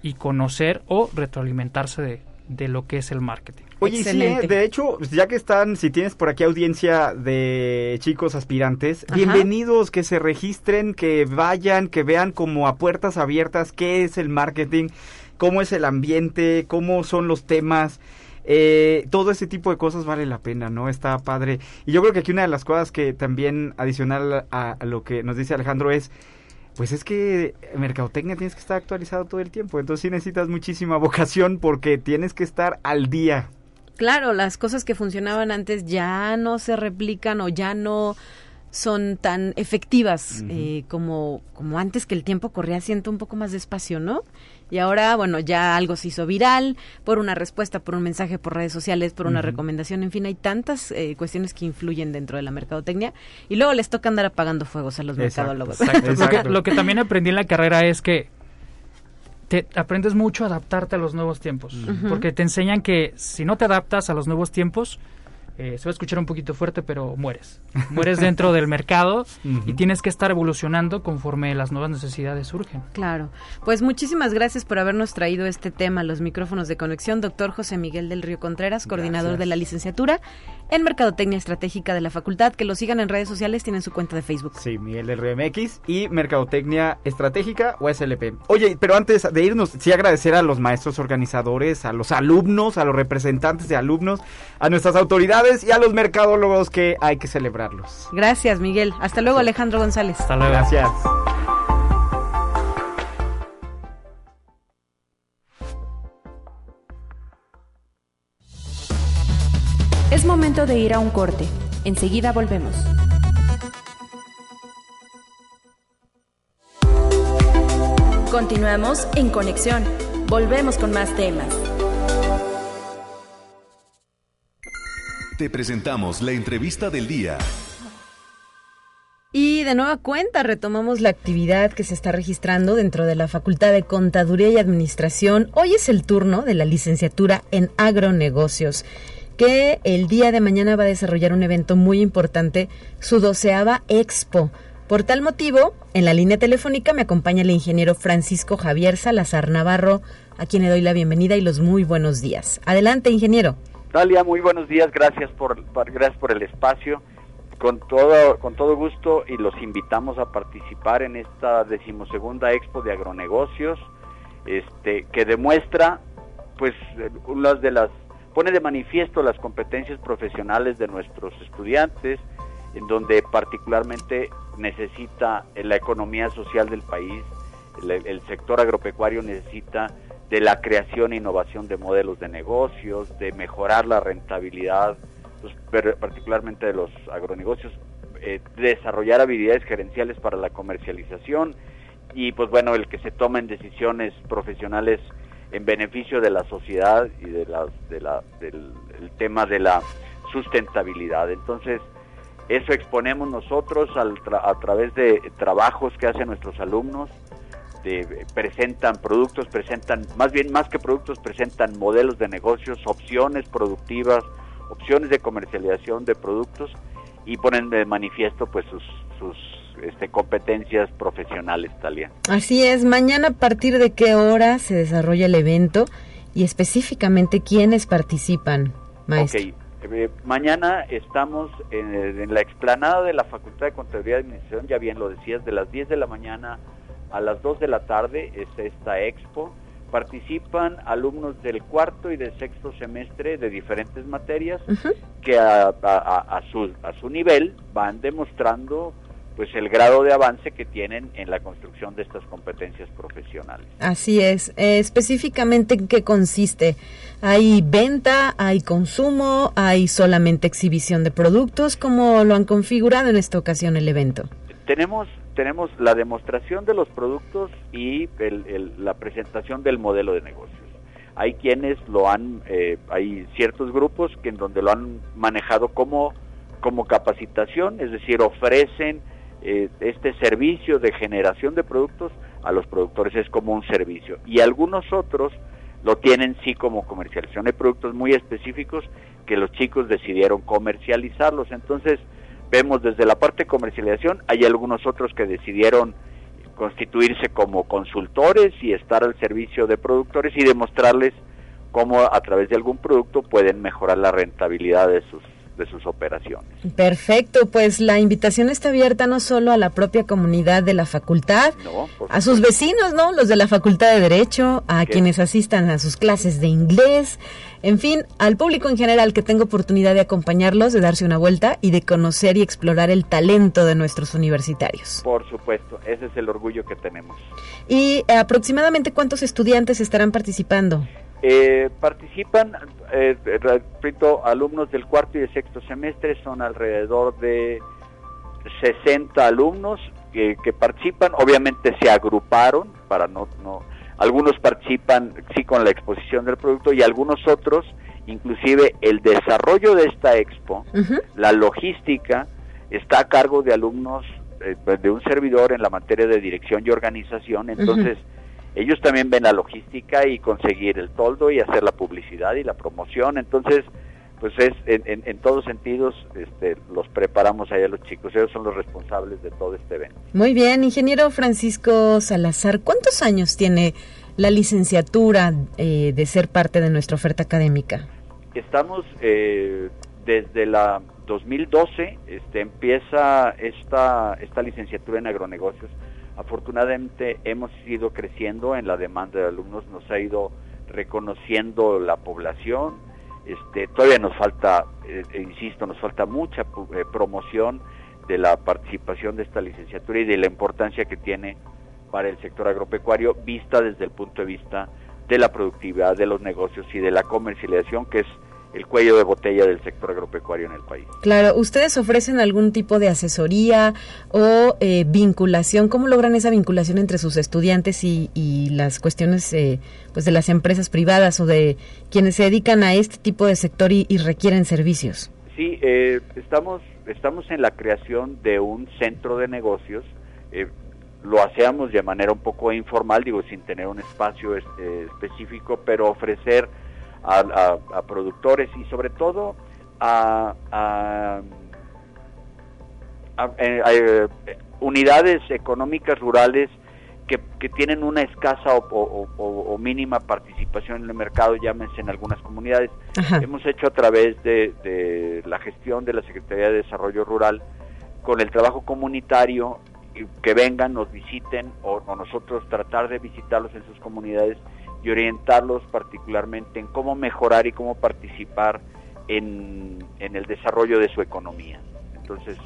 y conocer o retroalimentarse de, de lo que es el marketing. Oye, sí, ¿eh? de hecho, ya que están, si tienes por aquí audiencia de chicos aspirantes, bienvenidos, que se registren, que vayan, que vean como a puertas abiertas qué es el marketing, cómo es el ambiente, cómo son los temas. Eh, todo ese tipo de cosas vale la pena, ¿no? Está padre. Y yo creo que aquí una de las cosas que también adicional a lo que nos dice Alejandro es pues es que mercadotecnia tienes que estar actualizado todo el tiempo, entonces sí necesitas muchísima [LAUGHS] vocación porque tienes que estar al día. Claro, las cosas que funcionaban antes ya no se replican o ya no son tan efectivas eh, como, como antes que el tiempo corría, siento un poco más despacio, ¿no? Y ahora, bueno, ya algo se hizo viral por una respuesta, por un mensaje por redes sociales, por una recomendación, en fin, hay tantas eh, cuestiones que influyen dentro de la mercadotecnia y luego les toca andar apagando fuegos a los mercadólogos. Lo, que, también aprendí en la carrera es que te aprendes mucho a adaptarte a los nuevos tiempos, porque te enseñan que si no te adaptas a los nuevos tiempos, eh, se va a escuchar un poquito fuerte, pero mueres. Mueres dentro del mercado [LAUGHS] y tienes que estar evolucionando conforme las nuevas necesidades surgen. Claro. Pues muchísimas gracias por habernos traído este tema, los micrófonos de conexión, doctor José Miguel del Río Contreras, coordinador de la licenciatura en Mercadotecnia Estratégica de la Facultad. Que lo sigan en redes sociales, tienen su cuenta de Facebook. Sí, Miguel del Río MX y Mercadotecnia Estratégica o SLP. Oye, pero antes de irnos, sí agradecer a los maestros organizadores, a los alumnos, a los representantes de alumnos, a nuestras autoridades y a los mercadólogos que hay que celebrarlos. Gracias, Miguel. Hasta luego, Alejandro González. Hasta luego. Gracias. Es momento de ir a un corte. Enseguida volvemos. Continuamos en conexión. Volvemos con más temas. Te presentamos la entrevista del día. Y de nueva cuenta retomamos la actividad que se está registrando dentro de la Facultad de Contaduría y Administración. Hoy es el turno de la licenciatura en agronegocios, que el día de mañana va a desarrollar un evento muy importante, su doceava Expo. Por tal motivo, en la línea telefónica me acompaña el ingeniero Francisco Javier Salazar Navarro, a quien le doy la bienvenida y los muy buenos días. Adelante, ingeniero. Dalia, muy buenos días, gracias por, gracias por el espacio. Con todo, con todo gusto y los invitamos a participar en esta decimosegunda expo de agronegocios, este, que demuestra, pues, unas de las, pone de manifiesto las competencias profesionales de nuestros estudiantes, en donde particularmente necesita la economía social del país, el sector agropecuario necesita de la creación e innovación de modelos de negocios, de mejorar la rentabilidad, pues, particularmente de los agronegocios, eh, desarrollar habilidades gerenciales para la comercialización y pues bueno, el que se tomen decisiones profesionales en beneficio de la sociedad y de, del el tema de la sustentabilidad. Entonces, eso exponemos nosotros a través de trabajos que hacen nuestros alumnos, presentan productos, presentan, más bien más que productos, presentan modelos de negocios, opciones productivas, opciones de comercialización de productos y ponen de manifiesto pues sus, sus este, competencias profesionales, Talia. Así es, mañana a partir de qué hora se desarrolla el evento y específicamente quiénes participan, maestro. Eh, mañana estamos en, en, la explanada de la Facultad de Contabilidad y Administración, ya bien lo decías, de las 10 de la mañana a las 2 de la tarde es esta expo. Participan alumnos del cuarto y del sexto semestre de diferentes materias que a, su, a su nivel van demostrando pues el grado de avance que tienen en la construcción de estas competencias profesionales. Así es. Eh, específicamente en qué consiste. ¿Hay venta, hay consumo, hay solamente exhibición de productos? ¿Cómo lo han configurado en esta ocasión el evento? Tenemos tenemos la demostración de los productos y la presentación del modelo de negocios. Hay quienes lo han, eh, hay ciertos grupos que en donde lo han manejado como, como capacitación, es decir, ofrecen eh, este servicio de generación de productos a los productores, es como un servicio. Y algunos otros lo tienen sí como comercialización. Hay productos muy específicos que los chicos decidieron comercializarlos. Entonces, vemos desde la parte de comercialización, hay algunos otros que decidieron constituirse como consultores y estar al servicio de productores y demostrarles cómo a través de algún producto pueden mejorar la rentabilidad de sus de sus operaciones. Perfecto, pues la invitación está abierta no solo a la propia comunidad de la facultad, a sus vecinos, ¿no? Los de la Facultad de Derecho, a quienes asistan a sus clases de inglés, en fin, al público en general que tenga oportunidad de acompañarlos, de darse una vuelta y de conocer y explorar el talento de nuestros universitarios. Por supuesto, ese es el orgullo que tenemos. ¿Y aproximadamente cuántos estudiantes estarán participando? Eh, participan, eh, repito, alumnos del cuarto y de sexto semestre, son alrededor de 60 alumnos que, que, participan, obviamente se agruparon para no, no, algunos participan sí con la exposición del producto y algunos otros, inclusive el desarrollo de esta expo, la logística, está a cargo de alumnos eh, de un servidor en la materia de dirección y organización, entonces ellos también ven la logística y conseguir el toldo y hacer la publicidad y la promoción, entonces pues es en, en, todos sentidos este, los preparamos ahí a los chicos, ellos son los responsables de todo este evento. Muy bien, ingeniero Francisco Salazar, ¿cuántos años tiene la licenciatura eh, de ser parte de nuestra oferta académica? Estamos eh, desde la 2012, este, empieza esta, esta licenciatura en agronegocios. Afortunadamente hemos ido creciendo en la demanda de alumnos, nos ha ido reconociendo la población, este, todavía nos falta, eh, eh, insisto, nos falta mucha eh, promoción de la participación de esta licenciatura y de la importancia que tiene para el sector agropecuario vista desde el punto de vista de la productividad, de los negocios y de la comercialización, que es el cuello de botella del sector agropecuario en el país. Claro, ¿ustedes ofrecen algún tipo de asesoría o eh, vinculación? ¿Cómo logran esa vinculación entre sus estudiantes y, las cuestiones eh, pues de las empresas privadas o de quienes se dedican a este tipo de sector y, requieren servicios? Sí, eh, estamos, estamos en la creación de un centro de negocios. lo hacemos de manera un poco informal, digo, sin tener un espacio este, específico, pero ofrecer a, productores y sobre todo a, eh, eh, unidades económicas rurales que, tienen una escasa o, mínima participación en el mercado, llámense en algunas comunidades. Hemos hecho a través de, la gestión de la Secretaría de Desarrollo Rural, con el trabajo comunitario, que vengan, nos visiten o nosotros tratar de visitarlos en sus comunidades y orientarlos particularmente en cómo mejorar y cómo participar en, el desarrollo de su economía. Entonces,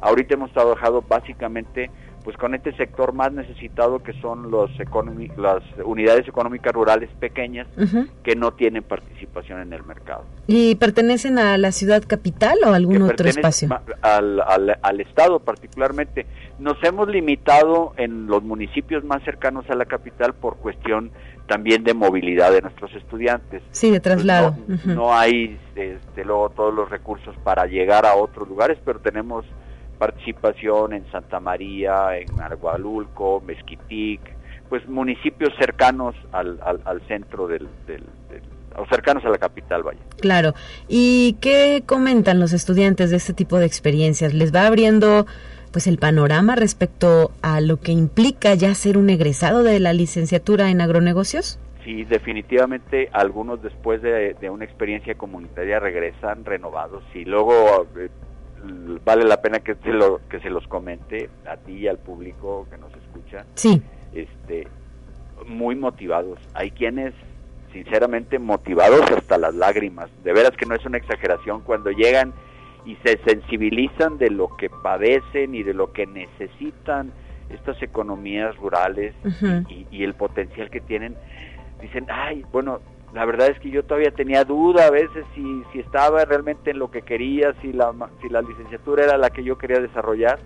ahorita hemos trabajado básicamente pues con este sector más necesitado que son los las unidades económicas rurales pequeñas que no tienen participación en el mercado. ¿Y pertenecen a la ciudad capital o a algún otro espacio? Al, al, al, Estado particularmente. Nos hemos limitado en los municipios más cercanos a la capital por cuestión también de movilidad de nuestros estudiantes. Sí, de traslado. no, hay este, luego todos los recursos para llegar a otros lugares, pero tenemos participación en Santa María, en Argualulco, Mezquitic, pues municipios cercanos al, al, centro del, del, o cercanos a la capital, vaya. Claro. ¿Y qué comentan los estudiantes de este tipo de experiencias? ¿Les va abriendo pues el panorama respecto a lo que implica ya ser un egresado de la licenciatura en agronegocios? Sí, definitivamente algunos después de, una experiencia comunitaria regresan renovados y luego eh, vale la pena que se, lo, que se los comente a ti y al público que nos escucha. Sí. Este, muy motivados. Hay quienes sinceramente motivados hasta las lágrimas. De veras que no es una exageración cuando llegan y se sensibilizan de lo que padecen y de lo que necesitan estas economías rurales y, el potencial que tienen, dicen, ay, bueno, la verdad es que yo todavía tenía duda a veces si, si estaba realmente en lo que quería, si la, si la licenciatura era la que yo quería desarrollar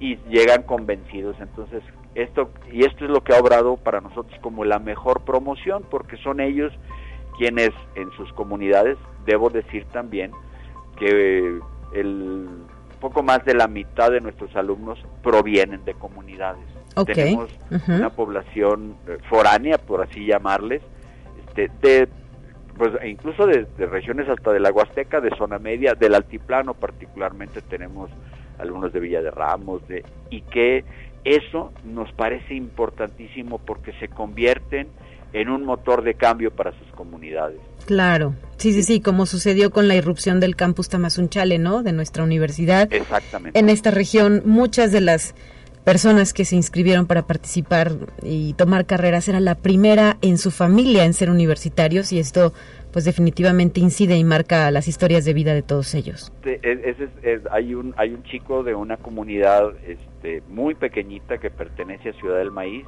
y llegan convencidos. Entonces, esto, y esto es lo que ha obrado para nosotros como la mejor promoción, porque son ellos quienes en sus comunidades, debo decir también, que el poco más de la mitad de nuestros alumnos provienen de comunidades. Tenemos una población eh, foránea, por así llamarles, de pues incluso de, regiones hasta de la Huasteca, de zona media, del altiplano particularmente tenemos alumnos de Villa de Ramos, de, y que eso nos parece importantísimo porque se convierten en un motor de cambio para sus comunidades. Claro, sí, sí, sí, como sucedió con la irrupción del campus Tamazunchale, ¿no? De nuestra universidad. Exactamente. En esta región, muchas de las personas que se inscribieron para participar y tomar carreras era la primera en su familia en ser universitarios y esto pues definitivamente incide y marca las historias de vida de todos ellos. hay un chico de una comunidad este, muy pequeñita que pertenece a Ciudad del Maíz,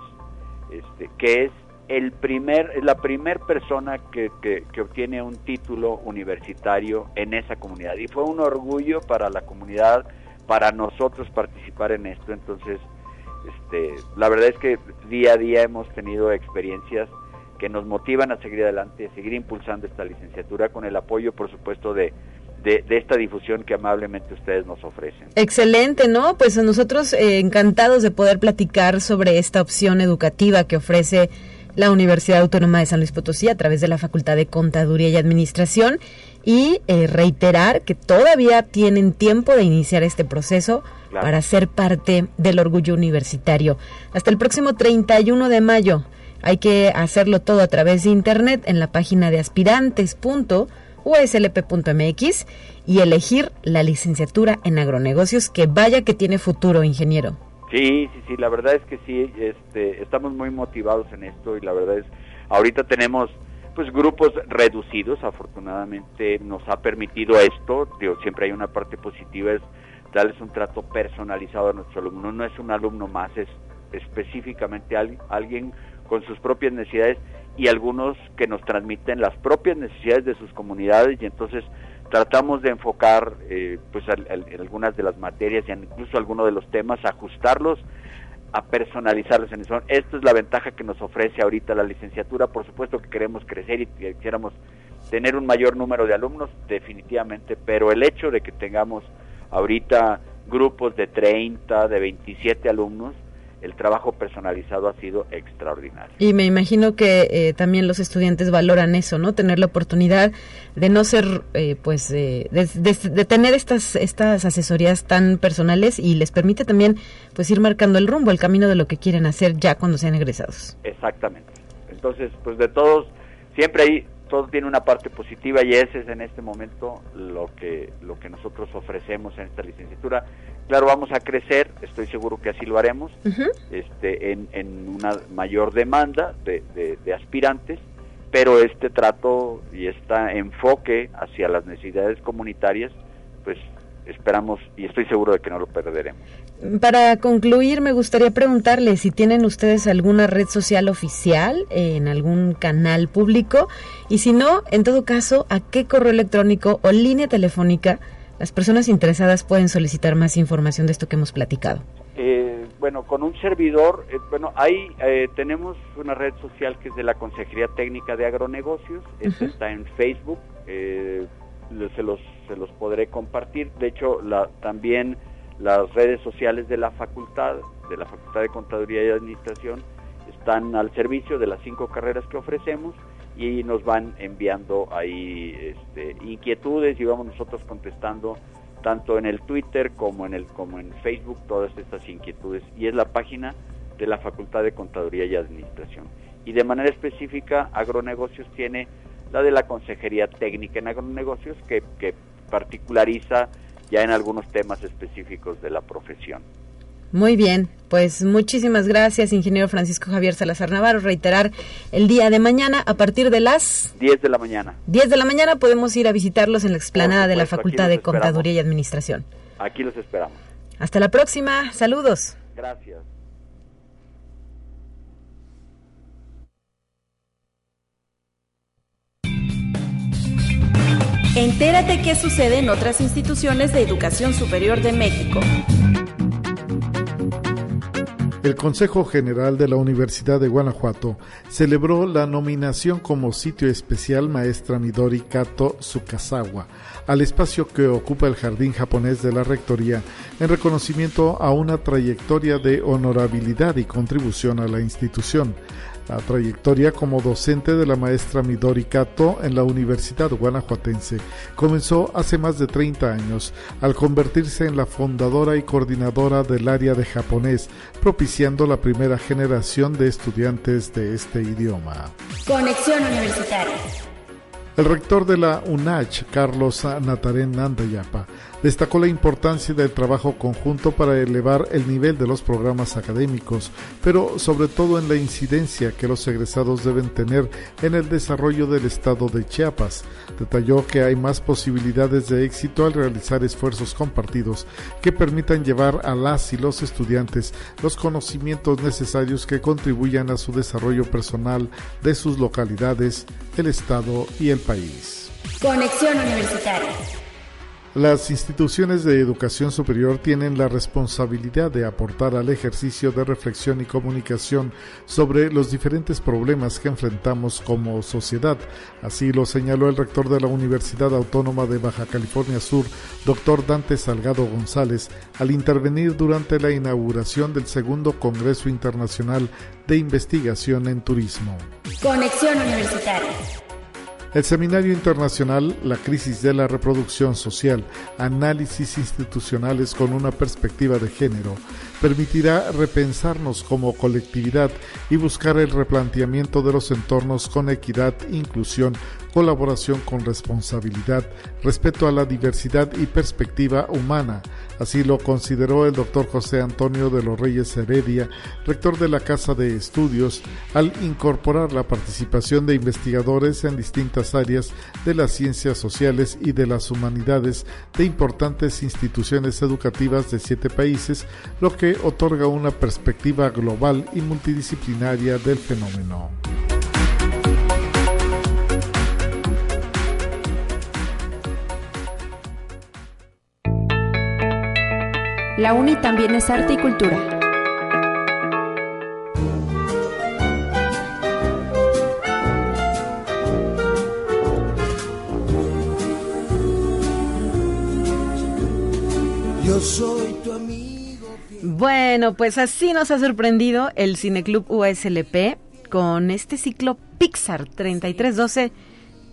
este, que es el primer, la primer persona que, obtiene un título universitario en esa comunidad. Y fue un orgullo para la comunidad, para nosotros participar en esto. Entonces, este, la verdad es que día a día hemos tenido experiencias que nos motivan a seguir adelante, a seguir impulsando esta licenciatura con el apoyo, por supuesto, de, de, esta difusión que amablemente ustedes nos ofrecen. Excelente, ¿no? Pues nosotros eh, encantados de poder platicar sobre esta opción educativa que ofrece la Universidad Autónoma de San Luis Potosí a través de la Facultad de Contaduría y Administración y eh, reiterar que todavía tienen tiempo de iniciar este proceso para ser parte del orgullo universitario. Hasta el próximo 31 de mayo hay que hacerlo todo a través de internet en la página de aspirantes.uslp.mx y elegir la licenciatura en agronegocios que vaya que tiene futuro, ingeniero. Sí, sí, sí, la verdad es que sí, este, estamos muy motivados en esto y la verdad es, ahorita tenemos pues grupos reducidos, afortunadamente nos ha permitido esto, digo, siempre hay una parte positiva, es darles un trato personalizado a nuestro alumno, no es un alumno más, es específicamente alguien con sus propias necesidades y algunos que nos transmiten las propias necesidades de sus comunidades. Y entonces tratamos de enfocar eh, pues algunas de las materias y incluso algunos de los temas ajustarlos a personalizarlos en eso. Esta es la ventaja que nos ofrece ahorita la licenciatura. Por supuesto que queremos crecer y quisiéramos tener un mayor número de alumnos, definitivamente, pero el hecho de que tengamos ahorita grupos de 30, de 27 alumnos, el trabajo personalizado ha sido extraordinario. Y me imagino que eh, también los estudiantes valoran eso, ¿no? Tener la oportunidad de no ser, eh, pues, de, de, tener estas estas asesorías tan personales y les permite también, pues, ir marcando el rumbo, el camino de lo que quieren hacer ya cuando sean egresados. Exactamente. Entonces, pues, de todos, siempre hay todo tiene una parte positiva y ese es en este momento lo que lo que nosotros ofrecemos en esta licenciatura. Claro, vamos a crecer, estoy seguro que así lo haremos, este, en, una mayor demanda de, de, aspirantes, pero este trato y este enfoque hacia las necesidades comunitarias, pues esperamos y estoy seguro de que no lo perderemos. Para concluir, me gustaría preguntarle si tienen ustedes alguna red social oficial en algún canal público y si no, en todo caso, ¿a qué correo electrónico o línea telefónica las personas interesadas pueden solicitar más información de esto que hemos platicado. Eh, bueno, con un servidor, eh, bueno, ahí eh, tenemos una red social que es de la Consejería Técnica de Agronegocios, está en Facebook, se, los, se los podré compartir, de hecho también las redes sociales de la facultad, de la Facultad de Contaduría y Administración, están al servicio de las cinco carreras que ofrecemos y nos van enviando ahí este, inquietudes. Y vamos nosotros contestando tanto en el Twitter como en el como en Facebook todas estas inquietudes. Y es la página de la Facultad de Contaduría y Administración. Y de manera específica agronegocios tiene la de la Consejería Técnica en Agronegocios que, que particulariza ya en algunos temas específicos de la profesión. Muy bien, pues muchísimas gracias, ingeniero Francisco Javier Salazar Navarro. Reiterar, el día de mañana, a partir de las 10 de la mañana. 10 de la mañana podemos ir a visitarlos en la explanada de la Facultad de Contaduría y Administración. Aquí los esperamos. Hasta la próxima, saludos. Gracias. Entérate qué sucede en otras instituciones de educación superior de México. El Consejo General de la Universidad de Guanajuato celebró la nominación como sitio especial maestra Midori Kato Tsukasawa al espacio que ocupa el Jardín Japonés de la Rectoría en reconocimiento a una trayectoria de honorabilidad y contribución a la institución. La trayectoria como docente de la maestra Midori Kato en la Universidad Guanajuatense comenzó hace más de 30 años al convertirse en la fundadora y coordinadora del área de japonés, propiciando la primera generación de estudiantes de este idioma. Conexión Universitaria. El rector de la UNACH, Carlos Natarén Nandayapa, destacó la importancia del trabajo conjunto para elevar el nivel de los programas académicos, pero sobre todo en la incidencia que los egresados deben tener en el desarrollo del estado de Chiapas. Detalló que hay más posibilidades de éxito al realizar esfuerzos compartidos que permitan llevar a las y los estudiantes los conocimientos necesarios que contribuyan a su desarrollo personal de sus localidades, el estado y el país. Conexión Universitaria. Las instituciones de educación superior tienen la responsabilidad de aportar al ejercicio de reflexión y comunicación sobre los diferentes problemas que enfrentamos como sociedad. Así lo señaló el rector de la Universidad Autónoma de Baja California Sur, doctor Dante Salgado González, al intervenir durante la inauguración del segundo Congreso Internacional de Investigación en Turismo. Conexión Universitaria. El Seminario Internacional La crisis de la reproducción social, análisis institucionales con una perspectiva de género, permitirá repensarnos como colectividad y buscar el replanteamiento de los entornos con equidad, inclusión, colaboración con responsabilidad, respeto a la diversidad y perspectiva humana. Así lo consideró el doctor José Antonio de los Reyes Heredia, rector de la Casa de Estudios, al incorporar la participación de investigadores en distintas áreas de las ciencias sociales y de las humanidades de importantes instituciones educativas de siete países, lo que otorga una perspectiva global y multidisciplinaria del fenómeno. La UNI también es arte y cultura. Yo soy tu amigo. Bueno, pues así nos ha sorprendido el Cineclub USLP con este ciclo Pixar 3312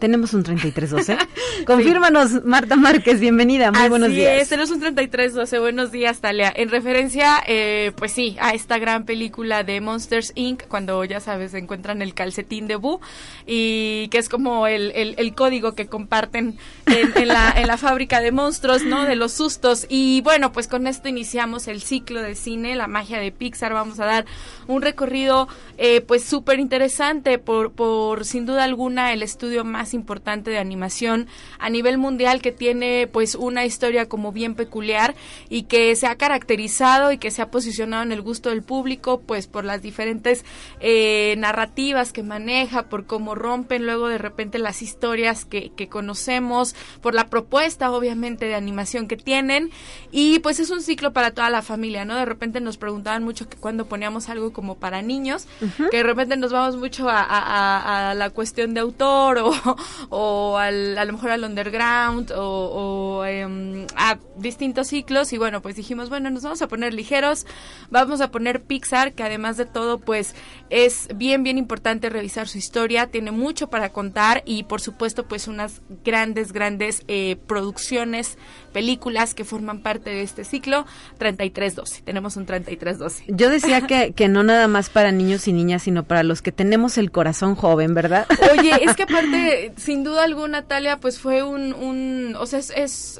tenemos un 3312. [LAUGHS] Confírmanos, Marta Márquez, bienvenida, muy buenos días. Es, tenemos un 3312, buenos días, Talia. En referencia, eh, pues sí, a esta gran película de Monsters Inc., cuando ya sabes, encuentran el calcetín de Boo, y que es como el, el, código que comparten en, la, en la fábrica de monstruos, ¿no? De los sustos. Y bueno, pues con esto iniciamos el ciclo de cine, la magia de Pixar. Vamos a dar un recorrido, eh, pues súper interesante por, por, sin duda alguna, el estudio más importante de animación a nivel mundial que tiene pues una historia como bien peculiar y que se ha caracterizado y que se ha posicionado en el gusto del público pues por las diferentes eh, narrativas que maneja, por cómo rompen luego de repente las historias que, que conocemos, por la propuesta obviamente de animación que tienen y pues es un ciclo para toda la familia, ¿no? De repente nos preguntaban mucho que cuando poníamos algo como para niños, que de repente nos vamos mucho a, a, a la cuestión de autor [LAUGHS] o, o al, a lo mejor al underground o, em, a distintos ciclos y bueno, pues dijimos, bueno, nos vamos a poner ligeros, vamos a poner Pixar, que además de todo, pues es bien, bien importante revisar su historia, tiene mucho para contar y por supuesto, pues unas grandes, grandes eh, producciones, películas que forman parte de este ciclo, 3312, tenemos un 3312. Yo decía que, [LAUGHS] que no nada más para niños y niñas, sino para los que tenemos el corazón joven, ¿verdad? Oye, es que aparte sin duda alguna, Talia, pues fue un, un o sea, es,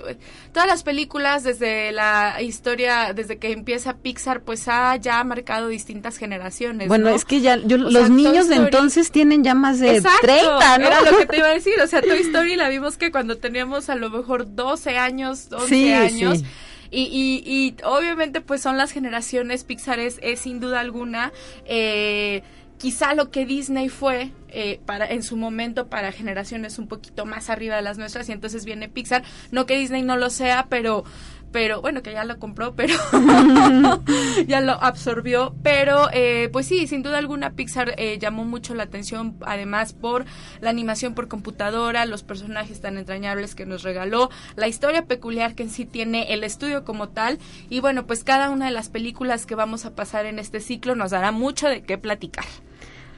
todas las películas desde la historia, desde que empieza Pixar, pues ha ya marcado distintas generaciones. Bueno, es que ya, yo, los niños de entonces tienen ya más de 30, ¿no? Era lo que te iba a [LAUGHS] decir, o sea, Toy Story la vimos que cuando teníamos a lo mejor 12 años, 11 años. Y, y, y, obviamente pues son las generaciones Pixar es, es sin duda alguna eh, quizá lo que Disney fue eh, para en su momento para generaciones un poquito más arriba de las nuestras y entonces viene Pixar. No que Disney no lo sea pero pero bueno, que ya lo compró, pero [LAUGHS] ya lo absorbió, pero eh, pues sí, sin duda alguna Pixar eh, llamó mucho la atención, además por la animación por computadora, los personajes tan entrañables que nos regaló, la historia peculiar que en sí tiene el estudio como tal, y bueno, pues cada una de las películas que vamos a pasar en este ciclo nos dará mucho de qué platicar.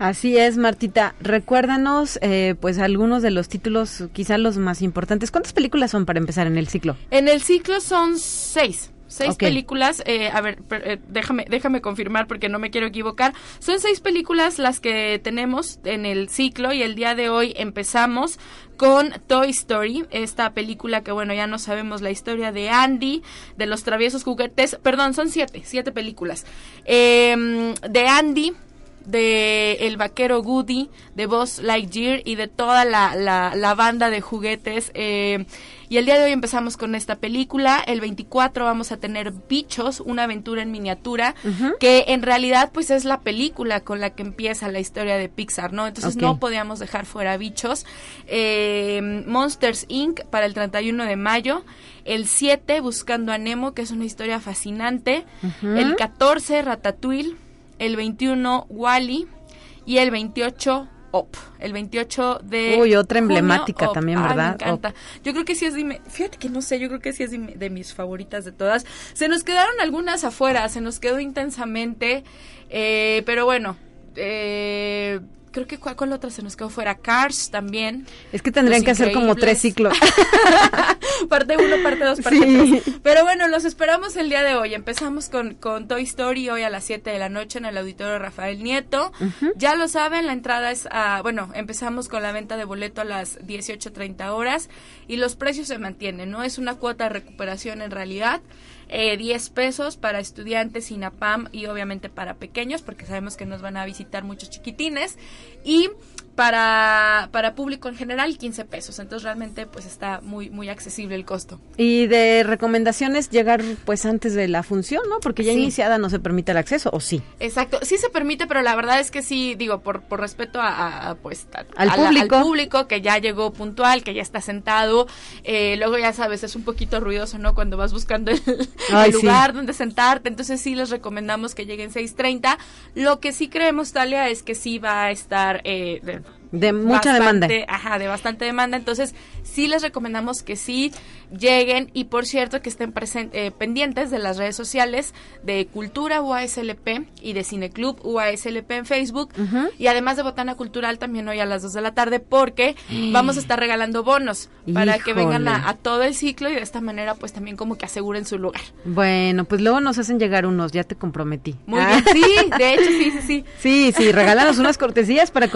Así es, Martita. Recuérdanos, eh, pues, algunos de los títulos, quizás los más importantes. ¿Cuántas películas son para empezar en el ciclo? En el ciclo son seis. Seis películas, eh, a ver, eh, déjame, déjame confirmar porque no me quiero equivocar. Son seis películas las que tenemos en el ciclo y el día de hoy empezamos con Toy Story, esta película que bueno, ya no sabemos la historia de Andy, de los traviesos juguetes, perdón, son siete, siete películas. Em, de Andy, de el vaquero Goody, de Buzz Lightyear y de toda la, la, banda de juguetes. Eh, Y el día de hoy empezamos con esta película. El 24 vamos a tener Bichos, una aventura en miniatura, que en realidad pues es la película con la que empieza la historia de Pixar, ¿no? Entonces no podíamos dejar fuera Bichos. Eh, Monsters Inc. para el 31 de mayo. El 7, Buscando a Nemo, que es una historia fascinante. El 14, Ratatouille. El 21, Wally. Y el 28, Op. El 28 de. Uy, otra emblemática también, ¿verdad? me encanta. Yo creo que sí es. De, fíjate que no sé, yo creo que sí es de, mis favoritas de todas. Se nos quedaron algunas afuera, se nos quedó intensamente. Eh, pero bueno. Eh, creo que cuál, otra se nos quedó fuera. Cars también. Es que tendrían que hacer como tres ciclos. [LAUGHS] Parte uno parte dos parte tres. Pero bueno los esperamos el día de hoy. Empezamos con, con Toy Story hoy a las 7 de la noche en el auditorio Rafael Nieto. Ya lo saben la entrada es a bueno empezamos con la venta de boleto a las 18.30 horas y los precios se mantienen no es una cuota de recuperación en realidad eh, 10 pesos para estudiantes INAPAM y obviamente para pequeños, porque sabemos que nos van a visitar muchos chiquitines. Y para, para público en general 15 pesos. Entonces realmente pues está muy muy accesible el costo. Y de recomendaciones llegar pues antes de la función, ¿no? Porque ya iniciada no se permite el acceso, ¿o sí? Exacto, sí se permite, pero la verdad es que sí, digo, por, por respeto a, pues al, público. al público que ya llegó puntual, que ya está sentado, eh, luego ya sabes, es un poquito ruidoso, ¿no? Cuando vas buscando el, [LAUGHS] lugar donde sentarte, entonces sí les recomendamos que lleguen 6.30. Lo que sí creemos, Talia, es que sí va a estar... Eh, de mucha demanda. Ajá, de bastante demanda. Entonces, sí les recomendamos que sí lleguen y, por cierto, que estén eh, pendientes de las redes sociales de Cultura UASLP y de Cineclub UASLP en Facebook. Y además de Botana Cultural también hoy a las 2 de la tarde porque vamos a estar regalando bonos para que vengan a, todo el ciclo y de esta manera pues también como que aseguren su lugar. Bueno, pues luego nos hacen llegar unos, ya te comprometí. Muy bien, sí, de hecho sí, sí, sí. [LAUGHS] Sí, sí, regálanos unas cortesías para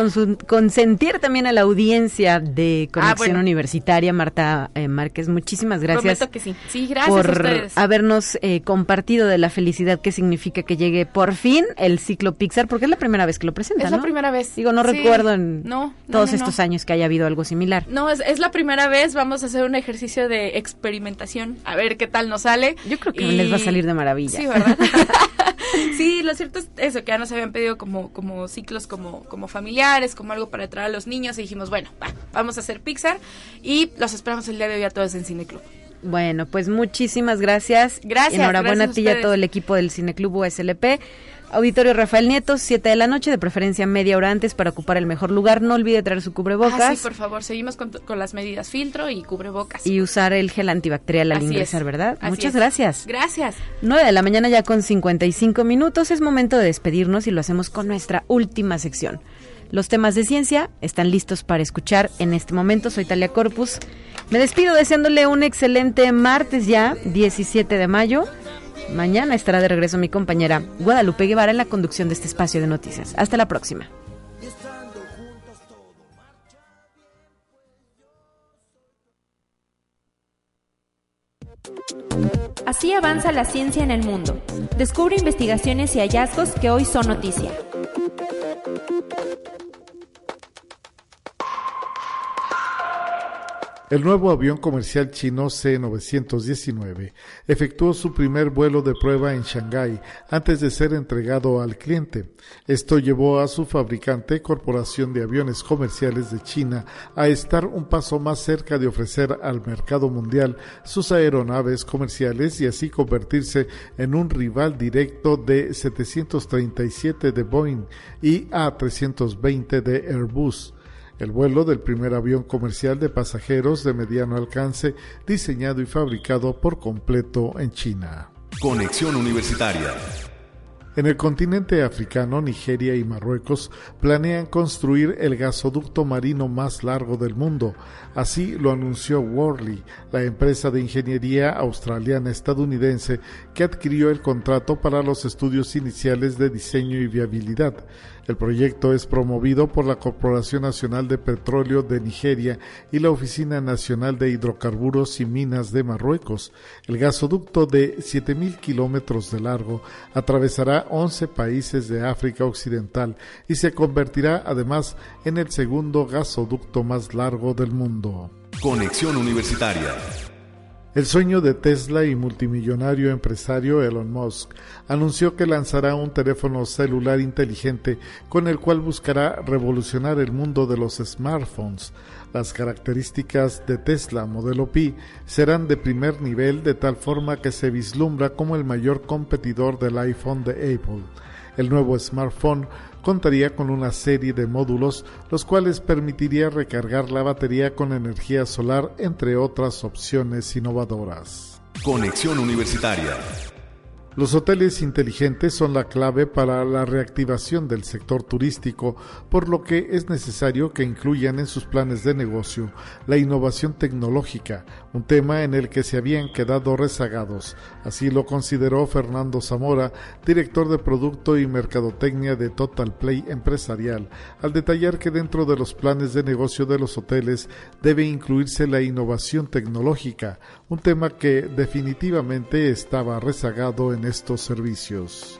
consentir sentir también a la audiencia de ah, Conexión Universitaria, Marta eh, Márquez. Muchísimas gracias. que sí. Sí, gracias por a ustedes. habernos eh, compartido de la felicidad que significa que llegue por fin el ciclo Pixar, porque es la primera vez que lo presentan. Es la primera vez. Digo, no recuerdo en todos estos años que haya habido algo similar. No, es, es, la primera vez. Vamos a hacer un ejercicio de experimentación, a ver qué tal nos sale. Yo creo que les va a salir de maravilla. Sí, ¿verdad? [LAUGHS] sí, lo cierto es eso, que ya nos habían pedido como, como ciclos como, como familiares, como algo para a los niños y dijimos, bueno, vamos a hacer Pixar y los esperamos el día de hoy a todos en Cineclub. Bueno, pues muchísimas gracias. Gracias. Enhorabuena a ti y a todo el equipo del Cineclub USLP. Auditorio Rafael Nieto, 7 de la noche, de preferencia media hora antes para ocupar el mejor lugar. No olvide traer su cubrebocas. Ah, sí, por favor, seguimos con, las medidas filtro y cubrebocas. Y usar el gel antibacterial al ingresar, ¿verdad? Muchas gracias. Gracias. 9 de la mañana ya con 55 minutos. Es momento de despedirnos y lo hacemos con nuestra última sección. Los temas de ciencia están listos para escuchar en este momento. Soy Talia Corpus. Me despido deseándole un excelente martes ya, 17 de mayo. Mañana estará de regreso mi compañera Guadalupe Guevara en la conducción de este espacio de noticias. Hasta la próxima. Así avanza la ciencia en el mundo. Descubre investigaciones y hallazgos que hoy son noticia. El nuevo avión comercial chino C-919 efectuó su primer vuelo de prueba en Shanghái antes de ser entregado al cliente. Esto llevó a su fabricante, Corporación de Aviones Comerciales de China, a estar un paso más cerca de ofrecer al mercado mundial sus aeronaves comerciales y así convertirse en un rival directo de 737 de Boeing y A320 de Airbus el vuelo del primer avión comercial de pasajeros de mediano alcance diseñado y fabricado por completo en China. Conexión Universitaria. En el continente africano, Nigeria y Marruecos planean construir el gasoducto marino más largo del mundo. Así lo anunció Worley, la empresa de ingeniería australiana estadounidense que adquirió el contrato para los estudios iniciales de diseño y viabilidad. El proyecto es promovido por la Corporación Nacional de Petróleo de Nigeria y la Oficina Nacional de Hidrocarburos y Minas de Marruecos. El gasoducto de 7.000 kilómetros de largo atravesará 11 países de África Occidental y se convertirá además en el segundo gasoducto más largo del mundo. Conexión Universitaria. El sueño de Tesla y multimillonario empresario Elon Musk anunció que lanzará un teléfono celular inteligente con el cual buscará revolucionar el mundo de los smartphones. Las características de Tesla modelo Pi serán de primer nivel de tal forma que se vislumbra como el mayor competidor del iPhone de Apple. El nuevo smartphone contaría con una serie de módulos los cuales permitiría recargar la batería con energía solar entre otras opciones innovadoras. Conexión Universitaria los hoteles inteligentes son la clave para la reactivación del sector turístico, por lo que es necesario que incluyan en sus planes de negocio la innovación tecnológica, un tema en el que se habían quedado rezagados. Así lo consideró Fernando Zamora, director de Producto y Mercadotecnia de Total Play Empresarial, al detallar que dentro de los planes de negocio de los hoteles debe incluirse la innovación tecnológica, un tema que definitivamente estaba rezagado en estos servicios.